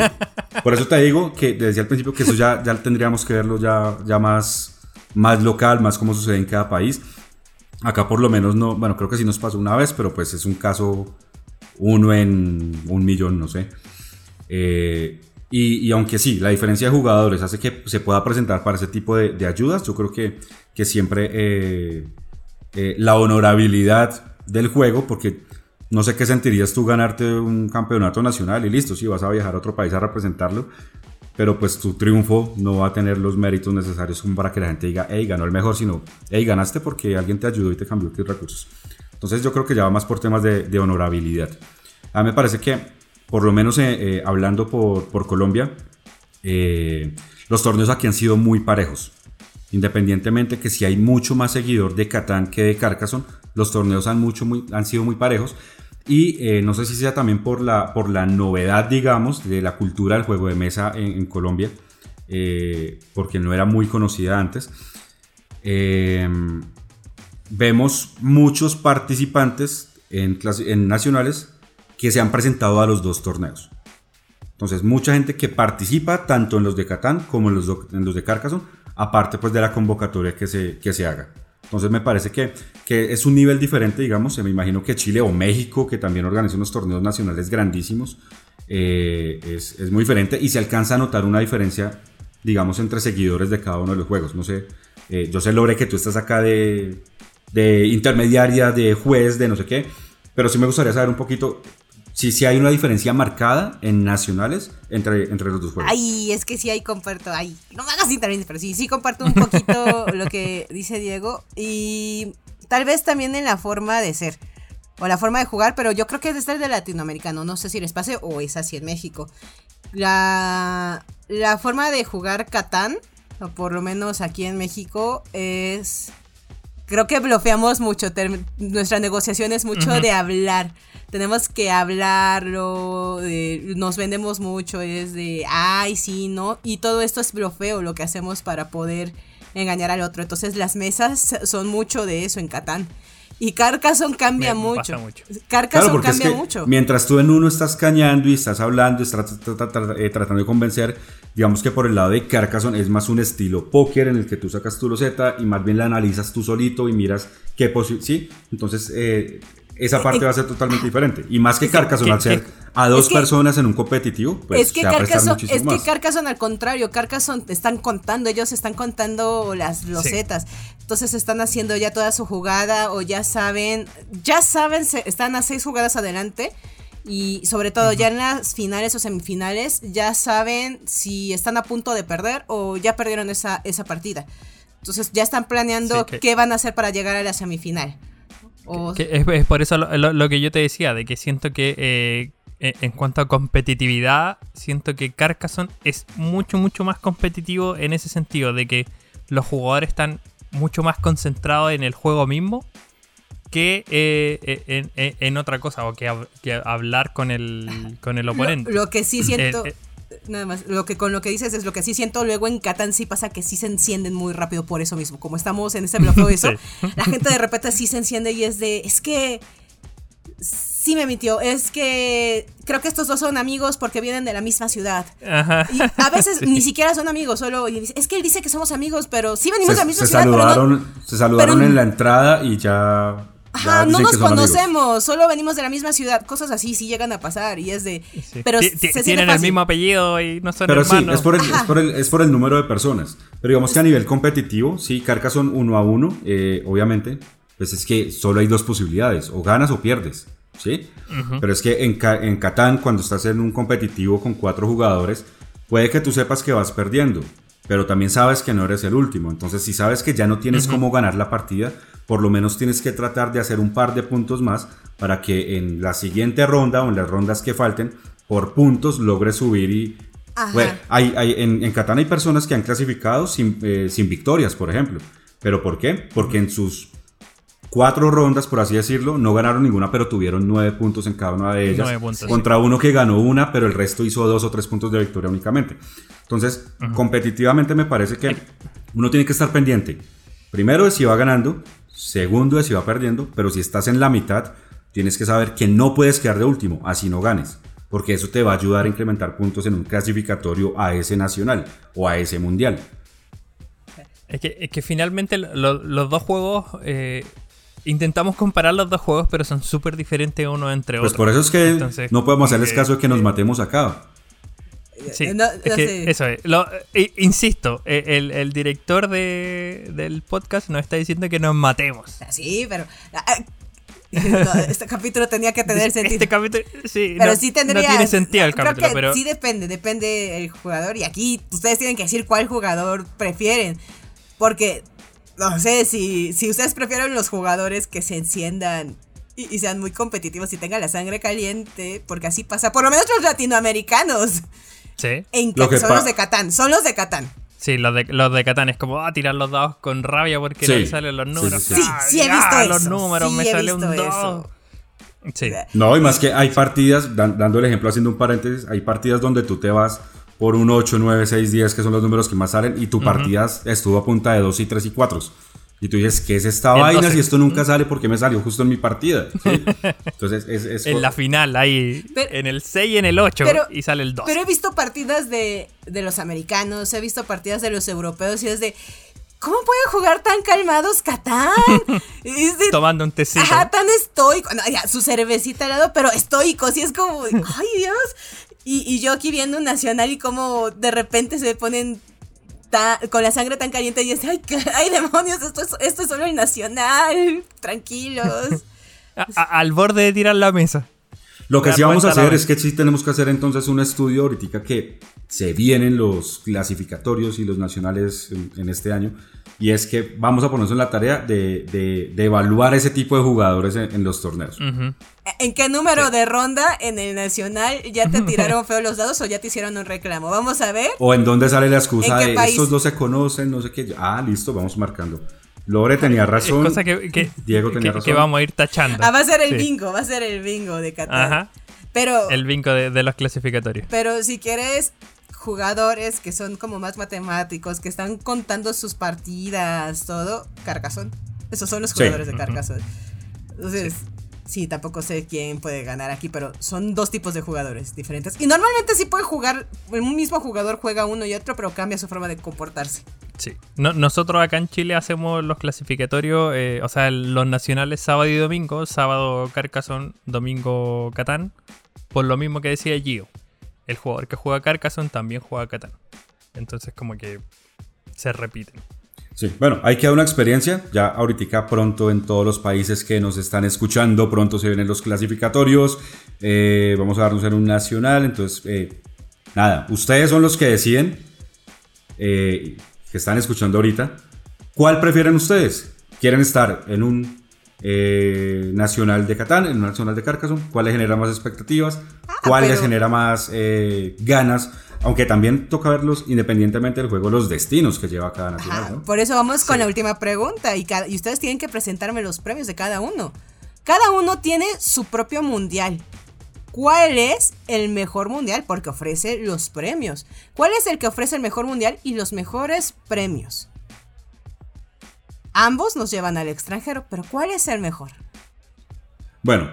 Por eso te digo que desde el principio que eso ya, ya tendríamos que verlo ya, ya más, más local, más como sucede en cada país. Acá por lo menos no, bueno, creo que sí nos pasó una vez, pero pues es un caso uno en un millón, no sé. Eh, y, y aunque sí, la diferencia de jugadores hace que se pueda presentar para ese tipo de, de ayudas, yo creo que, que siempre eh, eh, la honorabilidad del juego, porque no sé qué sentirías tú ganarte un campeonato nacional y listo, sí, vas a viajar a otro país a representarlo, pero pues tu triunfo no va a tener los méritos necesarios para que la gente diga, hey, ganó el mejor, sino, hey, ganaste porque alguien te ayudó y te cambió tus recursos. Entonces yo creo que ya va más por temas de, honorabilidad. A mí me parece que, por lo menos eh, hablando por, por Colombia, los torneos aquí han sido muy parejos. Independientemente que si hay mucho más seguidor de Catán que de Carcassonne, los torneos han, mucho, han sido muy parejos. Y eh, no sé si sea también por la, por la novedad, digamos, de la cultura del juego de mesa en, Colombia, eh, porque no era muy conocida antes. Eh, vemos muchos participantes en, en nacionales que se han presentado a los dos torneos. Entonces, mucha gente que participa tanto en los de Catán como en los, en los de Carcassonne, aparte pues de la convocatoria que se, que se haga. Entonces, me parece que, que es un nivel diferente, digamos. Me imagino que Chile o México, que también organiza unos torneos nacionales grandísimos, eh, es, es muy diferente y se alcanza a notar una diferencia, digamos, entre seguidores de cada uno de los juegos. No sé, eh, yo sé, Lore, que tú estás acá de, de intermediaria, de juez, de no sé qué, pero sí me gustaría saber un poquito si, si hay una diferencia marcada en nacionales entre, entre los dos juegos. Ay, es que sí hay comparto, ay, no me hagas intervenir, pero sí, sí comparto un poquito lo que dice Diego y tal vez también en la forma de ser o la forma de jugar, pero yo creo que es de latinoamericano, no sé si les pase o es así en México. La, la forma de jugar Catán, o por lo menos aquí en México, es... Creo que bloqueamos mucho, nuestra negociación es mucho de hablar. Tenemos que hablarlo, de- nos vendemos mucho, es de, ay, sí, ¿no? Y todo esto es blofeo, lo que hacemos para poder engañar al otro. Entonces las mesas son mucho de eso en Catán. Y Carcassonne cambia Me- me mucho. mucho. Carcassonne porque es cambia que mucho. mientras tú en uno estás cañando y estás hablando, estás tra- tra- tra- eh, tratando de convencer, digamos que por el lado de Carcassonne es más un estilo póker en el que tú sacas tu loseta y más bien la analizas tú solito y miras qué posible, ¿sí? Entonces eh, esa parte va a ser totalmente diferente. Y más que Carcassonne, que- al ser que- a dos es que- personas en un competitivo, pues es que se va a prestar Carcassonne, muchísimo es más. que Carcassonne al contrario, Carcassonne te están contando, ellos están contando las losetas. Entonces están haciendo ya toda su jugada o ya saben, ya saben, se- están a seis jugadas adelante y sobre todo ya en las finales o semifinales ya saben si están a punto de perder o ya perdieron esa, esa partida. Entonces ya están planeando Sí, que- qué van a hacer para llegar a la semifinal. O- Que es, es por eso lo, lo- lo que yo te decía, de que siento que eh, en en cuanto a competitividad, siento que Carcassonne es mucho, mucho más competitivo en ese sentido, de que los jugadores están mucho más concentrados en el juego mismo que eh, eh, en, en- en otra cosa, o que, hab- que hablar con el, con el oponente. lo que sí siento, Eh, nada más, lo que con lo que dices es lo que sí siento luego en Catán sí pasa que sí se encienden muy rápido por eso mismo. Como estamos en ese bloqueo de eso, Sí. la gente de repente sí se enciende y es de, es que sí me mintió, es que creo que estos dos son amigos porque vienen de la misma ciudad. Ajá. Y a veces ni siquiera son amigos, solo y dice, es que él dice que somos amigos, pero sí venimos de Se, la misma se ciudad, pero no, saludaron, se saludaron pero- en la entrada y ya. Ajá, no nos son amigos. conocemos, solo venimos de la misma ciudad. Cosas así sí llegan a pasar y es de. Sí. Pero siente tienen el fácil. mismo apellido y no son Pero sí, hermanos. es por, el, es, por el, es por el número de personas. Pero digamos que a nivel competitivo, sí, Carcassonne uno a uno, eh, obviamente, pues es que solo hay dos posibilidades, o ganas o pierdes, ¿sí? Pero es que en, en Catán, cuando estás en un competitivo con cuatro jugadores, puede que tú sepas que vas perdiendo, pero también sabes que no eres el último. Entonces, si sabes que ya no tienes cómo ganar la partida, por lo menos tienes que tratar de hacer un par de puntos más para que en la siguiente ronda o en las rondas que falten, por puntos logres subir y... Ajá. Bueno, hay, hay- en, en Catán hay personas que han clasificado sin, eh, sin victorias, por ejemplo. ¿Pero por qué? Porque en sus cuatro rondas, por así decirlo, no ganaron ninguna, pero tuvieron nueve puntos en cada una de ellas. Puntos, contra uno que ganó una, pero el resto hizo dos o tres puntos de victoria únicamente. Entonces, competitivamente me parece que uno tiene que estar pendiente primero es si va ganando, segundo es si va perdiendo, pero si estás en la mitad, tienes que saber que no puedes quedar de último, así no ganes, porque eso te va a ayudar a incrementar puntos en un clasificatorio a ese nacional o a ese mundial. Es que, es que finalmente lo- los dos juegos, eh, intentamos comparar los dos juegos, pero son súper diferentes uno entre Pues otros. por eso es que Entonces, no podemos hacerles eh, caso de que nos matemos acá. Sí, No- es no que sé. eso es. Lo- eh, insisto, eh, el, el director de, del podcast nos está diciendo que nos matemos. Sí, pero. ah, ah, no, este capítulo tenía que tener sentido. Este capítulo, sí, pero no, sí tendría. no tiene sentido el creo capítulo, que pero Sí, depende, depende el jugador. Y aquí ustedes tienen que decir cuál jugador prefieren. Porque, no sé, si, si ustedes prefieren los jugadores que se enciendan y, y sean muy competitivos y tengan la sangre caliente, porque así pasa, por lo menos los latinoamericanos. sí, En Lo que son los de Catán, son los de Catán. sí, los de, los de Catán es como ah, tirar los dados con rabia porque Sí. no le salen los números. sí, sí. Sí, Ah, sí he visto los eso, números, sí me sale un visto 2. eso. Sí. No, y más que hay partidas, dan- dando el ejemplo, haciendo un paréntesis, hay partidas donde tú te vas por un 8, 9, 6, 10, que son los números que más salen, y tu partida estuvo a punta de 2 y 3 y 4. Y tú dices, ¿qué es esta El vaina 12. si esto nunca sale porque me salió justo en mi partida? ¿Sí? Entonces, es, es- En la final, ahí, Pero- en el 6 y en el 8, pero- y sale el 2. Pero he visto partidas de, de los americanos, he visto partidas de los europeos y es de. ¿Cómo pueden jugar tan calmados Catán? Es de- Tomando un tecito. Ajá, tan estoico. No, ya, su cervecita al lado, pero estoicos. Y es como, ay Dios. Y, y yo aquí viendo un nacional y como de repente se ponen ta- con la sangre tan caliente y es, ay, ay demonios, esto es, esto es solo el nacional. Tranquilos. A- a- al borde de tirar la mesa. Lo que sí vamos a hacer es que sí tenemos que hacer entonces un estudio ahorita que se vienen los clasificatorios y los nacionales en, en este año. Y es que vamos a ponernos en la tarea de, de- de evaluar ese tipo de jugadores en, en los torneos. ¿En qué número de ronda en el nacional ya te tiraron feo los dados o ya te hicieron un reclamo? Vamos a ver. O en dónde sale la excusa ¿En qué de país? estos dos se conocen, no sé qué. Ah, listo, vamos marcando. Lore tenía Es razón. cosa que, que- Diego tenía que- razón. que vamos a ir tachando. Ah, va a ser el Sí. bingo, va a ser el bingo de Qatar. Ajá. Pero, El bingo de, de los clasificatorios. pero si quieres jugadores que son como más matemáticos, que están contando sus partidas, todo, Carcassonne. Esos son los Sí. jugadores de Carcassonne. Entonces, sí. tampoco sé quién puede ganar aquí, pero son dos tipos de jugadores diferentes. Y normalmente sí puede jugar, el mismo jugador juega uno y otro, pero cambia su forma de comportarse. Sí. No- nosotros acá en Chile hacemos los clasificatorios, eh, o sea, los nacionales sábado y domingo. Sábado Carcassonne, domingo Catán. Por lo mismo que decía Gio. El jugador que juega Carcassonne también juega Catán. Entonces como que se repiten. Sí, bueno, hay que dar una experiencia. Ya ahorita pronto en todos los países que nos están escuchando, pronto se vienen los clasificatorios. Eh, vamos a darnos en un nacional. Entonces, eh, nada, ustedes son los que deciden, eh, que están escuchando ahorita. ¿Cuál prefieren ustedes? ¿Quieren estar en un eh, nacional de Catán, en un nacional de Carcassonne? ¿Cuál les genera más expectativas? ¿Cuál les pero- genera más eh, ganas? Aunque también toca verlos independientemente del juego, los destinos que lleva cada nacional. Ajá, ¿no? Por eso vamos con la última pregunta y, cada- y ustedes tienen que presentarme los premios de cada uno. Cada uno tiene su propio mundial. ¿Cuál es el mejor mundial? Porque ofrece los premios. ¿Cuál es el que ofrece el mejor mundial y los mejores premios? Ambos nos llevan al extranjero, pero ¿cuál es el mejor? Bueno,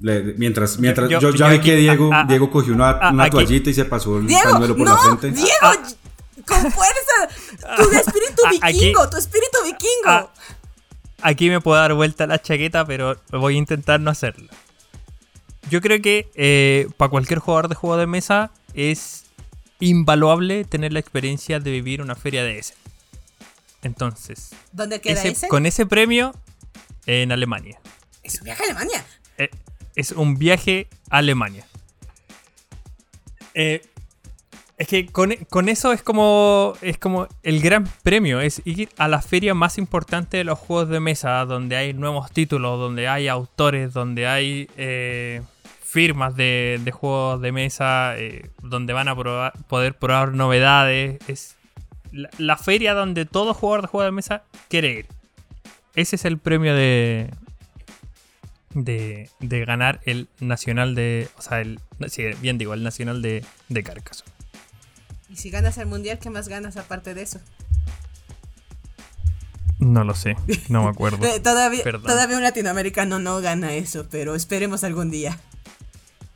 le- mientras, mientras yo, yo- ya vi que Diego, a- a- Diego cogió una, una toallita y se pasó el Diego, pañuelo por no, la frente. Diego, con fuerza. Tu espíritu aquí- vikingo, tu espíritu vikingo. Ah, Aquí me puedo dar vuelta la chaqueta, pero voy a intentar no hacerlo. Yo creo que para cualquier jugador de juego de mesa es invaluable tener la experiencia de vivir una feria de ese. Entonces, ¿Dónde queda ese- ese? con ese premio en Alemania. Es un viaje a Alemania. Eh, es un viaje a Alemania. Eh, es que con, con eso es como, es como el gran premio, es ir a la feria más importante de los juegos de mesa, donde hay nuevos títulos, donde hay autores, donde hay eh, firmas de, de juegos de mesa, eh, donde van a probar- poder probar novedades. Es la, la feria donde todo jugador de juegos de mesa quiere ir. Ese es el premio de, de, de ganar el nacional de. O sea, el. Sí, bien digo, el nacional de, de Carcassonne. Y si ganas el mundial, ¿qué más ganas aparte de eso? No lo sé, no me acuerdo. Eh, todavía, todavía un latinoamericano no gana eso, pero esperemos algún día.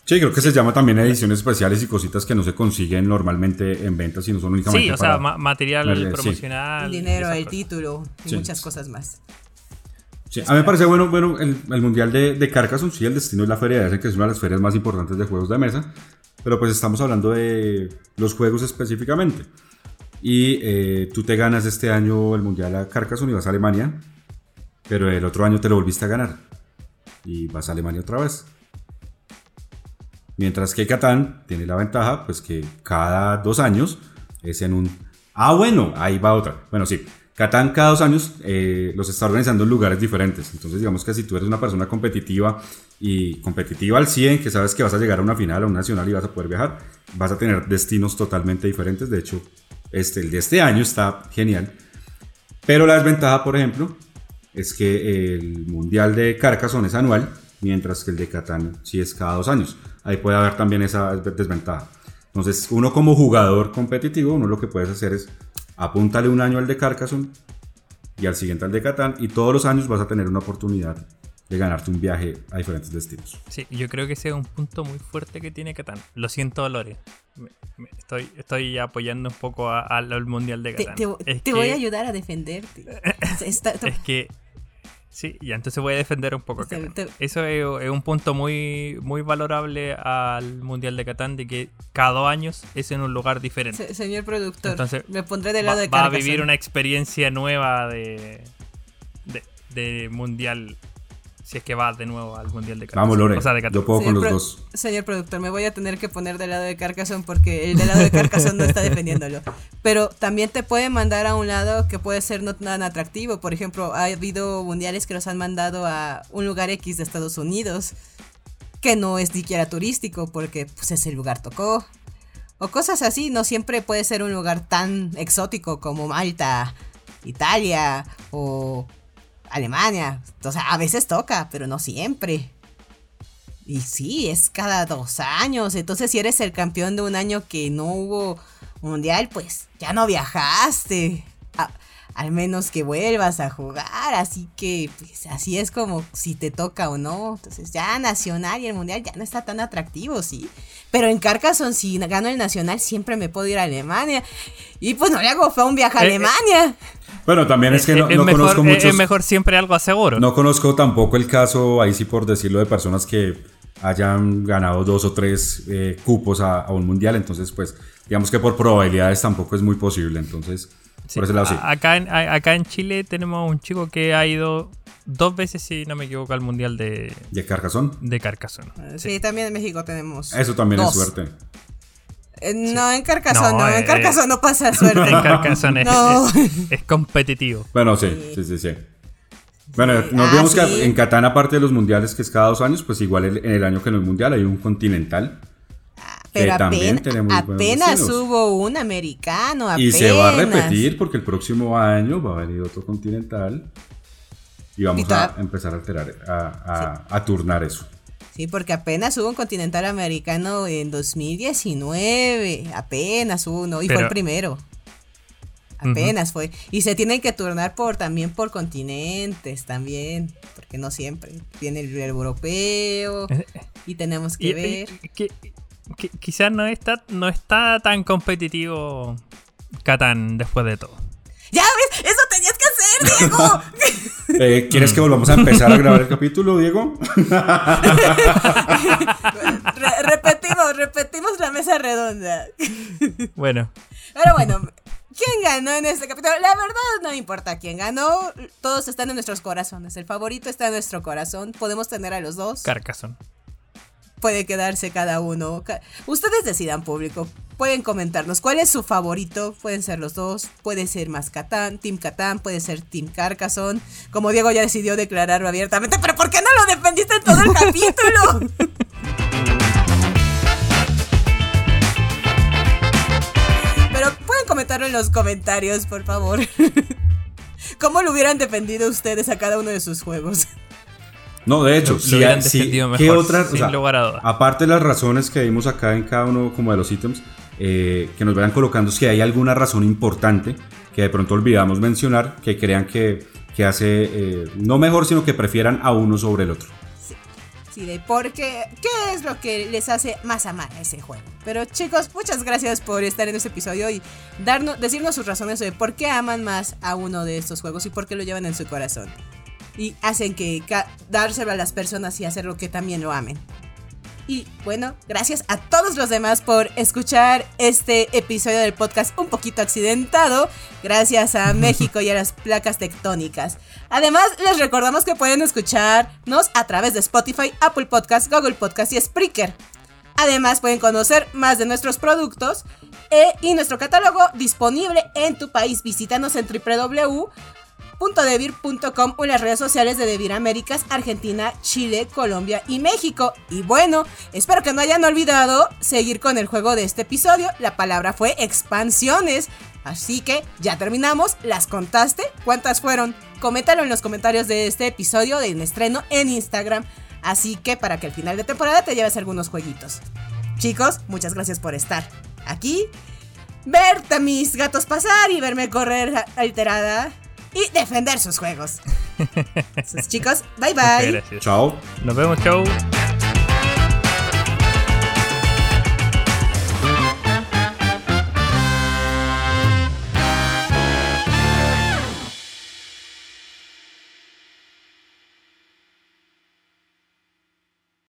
Sí, creo que se llama también ediciones especiales y cositas que no se consiguen normalmente en ventas, sino son únicamente Sí, o sea, material promocional. El dinero, el título y muchas cosas más. Sí, a mí me parece bueno, bueno el, Mundial de, de, Carcassonne, sí, el destino es la Feria de que es una de las ferias más importantes de juegos de mesa, pero pues estamos hablando de los juegos específicamente. Y eh, tú te ganas este año el Mundial a Carcassonne y vas a Alemania, pero el otro año te lo volviste a ganar y vas a Alemania otra vez. Mientras que Catán tiene la ventaja, pues que cada dos años es en un... Ah, bueno, ahí va otra. Bueno, sí. Catán cada dos años eh, los está organizando en lugares diferentes. Entonces digamos que si tú eres una persona competitiva y competitiva al 100, que sabes que vas a llegar a una final, a un nacional y vas a poder viajar, vas a tener destinos totalmente diferentes. De hecho, este, el de este año está genial. Pero la desventaja, por ejemplo, es que el Mundial de Carcassonne es anual, mientras que el de Catán sí es cada dos años. Ahí puede haber también esa desventaja. Entonces, uno como jugador competitivo, uno lo que puedes hacer es apúntale un año al de Carcassonne y al siguiente al de Catán y todos los años vas a tener una oportunidad de ganarte un viaje a diferentes destinos. Sí, yo creo que ese es un punto muy fuerte que tiene Catán. Lo siento, Lore. estoy, estoy apoyando un poco al Mundial de Catán. Te, voy a ayudar a defenderte. es que Sí, y entonces voy a defender un poco. Eso es, un punto muy, muy valorable al Mundial de Catán, de que cada año es en un lugar diferente. señor productor, entonces, me pondré del lado de Va a vivir una experiencia nueva de, de, de Mundial si es que va de nuevo al Mundial de Carcassonne. Vamos, Lore. Yo puedo con los dos. Señor productor, me voy a tener que poner del lado de Carcassonne porque el del lado de Carcassonne no está defendiéndolo. Pero también te puede mandar a un lado que puede ser no tan atractivo. Por ejemplo, ha habido mundiales que los han mandado a un lugar X de Estados Unidos que no es ni siquiera turístico porque pues ese lugar tocó. O cosas así, no siempre puede ser un lugar tan exótico como Malta, Italia o Alemania. O sea, a veces toca, pero no siempre. Y sí, es cada dos años. Entonces, si eres el campeón de un año que no hubo mundial, pues ya no viajaste. Al menos que vuelvas a jugar. Así que, pues así es como si te toca o no. Entonces, ya nacional y el mundial ya no está tan atractivo, sí. Pero en Carcassonne, si gano el nacional, siempre me puedo ir a Alemania. Y pues no le hago fue un viaje a eh, eh, Alemania. Bueno, también es que no, conozco muchos. Es mejor siempre algo aseguro. No conozco tampoco el caso, ahí sí por decirlo, de personas que hayan ganado dos o tres eh, cupos a, un mundial. Entonces, pues, digamos que por probabilidades tampoco es muy posible. Entonces, por ese lado sí. Acá en, acá en Chile tenemos un chico que ha ido dos veces, si no me equivoco, al mundial de. ¿De Carcassonne? De Carcassonne. Sí, también en México tenemos. Eso también es suerte. Eh, no, en Carcassonne no, en eh, Carcassonne no pasa suerte. En Carcassonne es, competitivo. Bueno, sí, sí, sí, sí. Bueno, nos ah, vemos que en Catán, aparte de los mundiales, que es cada dos años, pues igual en el año que no es mundial hay un continental. Pero también apenas, hubo un americano. Apenas. Y se va a repetir porque el próximo año va a venir otro continental y vamos a empezar a alterar, a, a turnar eso. Sí, porque apenas hubo un continental americano en 2019. Apenas hubo uno. Y fue el primero. Apenas fue. Y se tienen que turnar por también por continentes también. Porque no siempre. Tiene el, europeo. Eh, y tenemos que ver. Quizás no está, no está tan competitivo Catán después de todo. Ya ves, eso tenías que hacer, Diego. Eh, ¿Quieres que volvamos a empezar a grabar el capítulo, Diego? repetimos, repetimos la mesa redonda. Bueno. Pero bueno, ¿quién ganó en este capítulo? La verdad no importa quién ganó, todos están en nuestros corazones. El favorito está en nuestro corazón. Podemos tener a los dos. Carcassonne puede quedarse cada uno. Ustedes decidan, público. Pueden comentarnos cuál es su favorito. Pueden ser los dos. Puede ser más Catán, Team Catán, puede ser Team Carcassonne. Como Diego ya decidió declararlo abiertamente. ¿Pero por qué no lo defendiste en todo el capítulo? Pero pueden comentarlo en los comentarios, por favor. ¿Cómo lo hubieran defendido ustedes a cada uno de sus juegos? No, de hecho, si, ¿qué otras? aparte de las razones que vimos acá en cada uno como de los ítems, eh, que nos vayan colocando si hay alguna razón importante que de pronto olvidamos mencionar, que crean que que hace, eh, no mejor, sino que prefieran a uno sobre el otro. Sí, de por qué, qué es lo que les hace más amar a ese juego. Pero chicos, muchas gracias por estar en este episodio y darnos, decirnos sus razones de por qué aman más a uno de estos juegos y por qué lo llevan en su corazón. Y hacen que dárselo a las personas y hacer lo que también lo amen. Y bueno, gracias a todos los demás por escuchar este episodio del podcast un poquito accidentado. Gracias a México y a las placas tectónicas. Además, les recordamos que pueden escucharnos a través de Spotify, Apple Podcasts, Google Podcasts y Spreaker. Además, pueden conocer más de nuestros productos eh, y nuestro catálogo disponible en tu país. Visítanos en www .devir.com o las redes sociales de Devir Américas, Argentina, Chile, Colombia y México. Y bueno, espero que no hayan olvidado seguir con el juego de este episodio. La palabra fue expansiones. Así que ya terminamos. ¿Las contaste? ¿Cuántas fueron? Coméntalo en los comentarios de este episodio de estreno en Instagram. Así que para que al final de temporada te lleves algunos jueguitos. Chicos, muchas gracias por estar aquí. Verte a mis gatos pasar y verme correr alterada y defender sus juegos. Sus chicos, bye bye. Chao. Nos vemos, chao.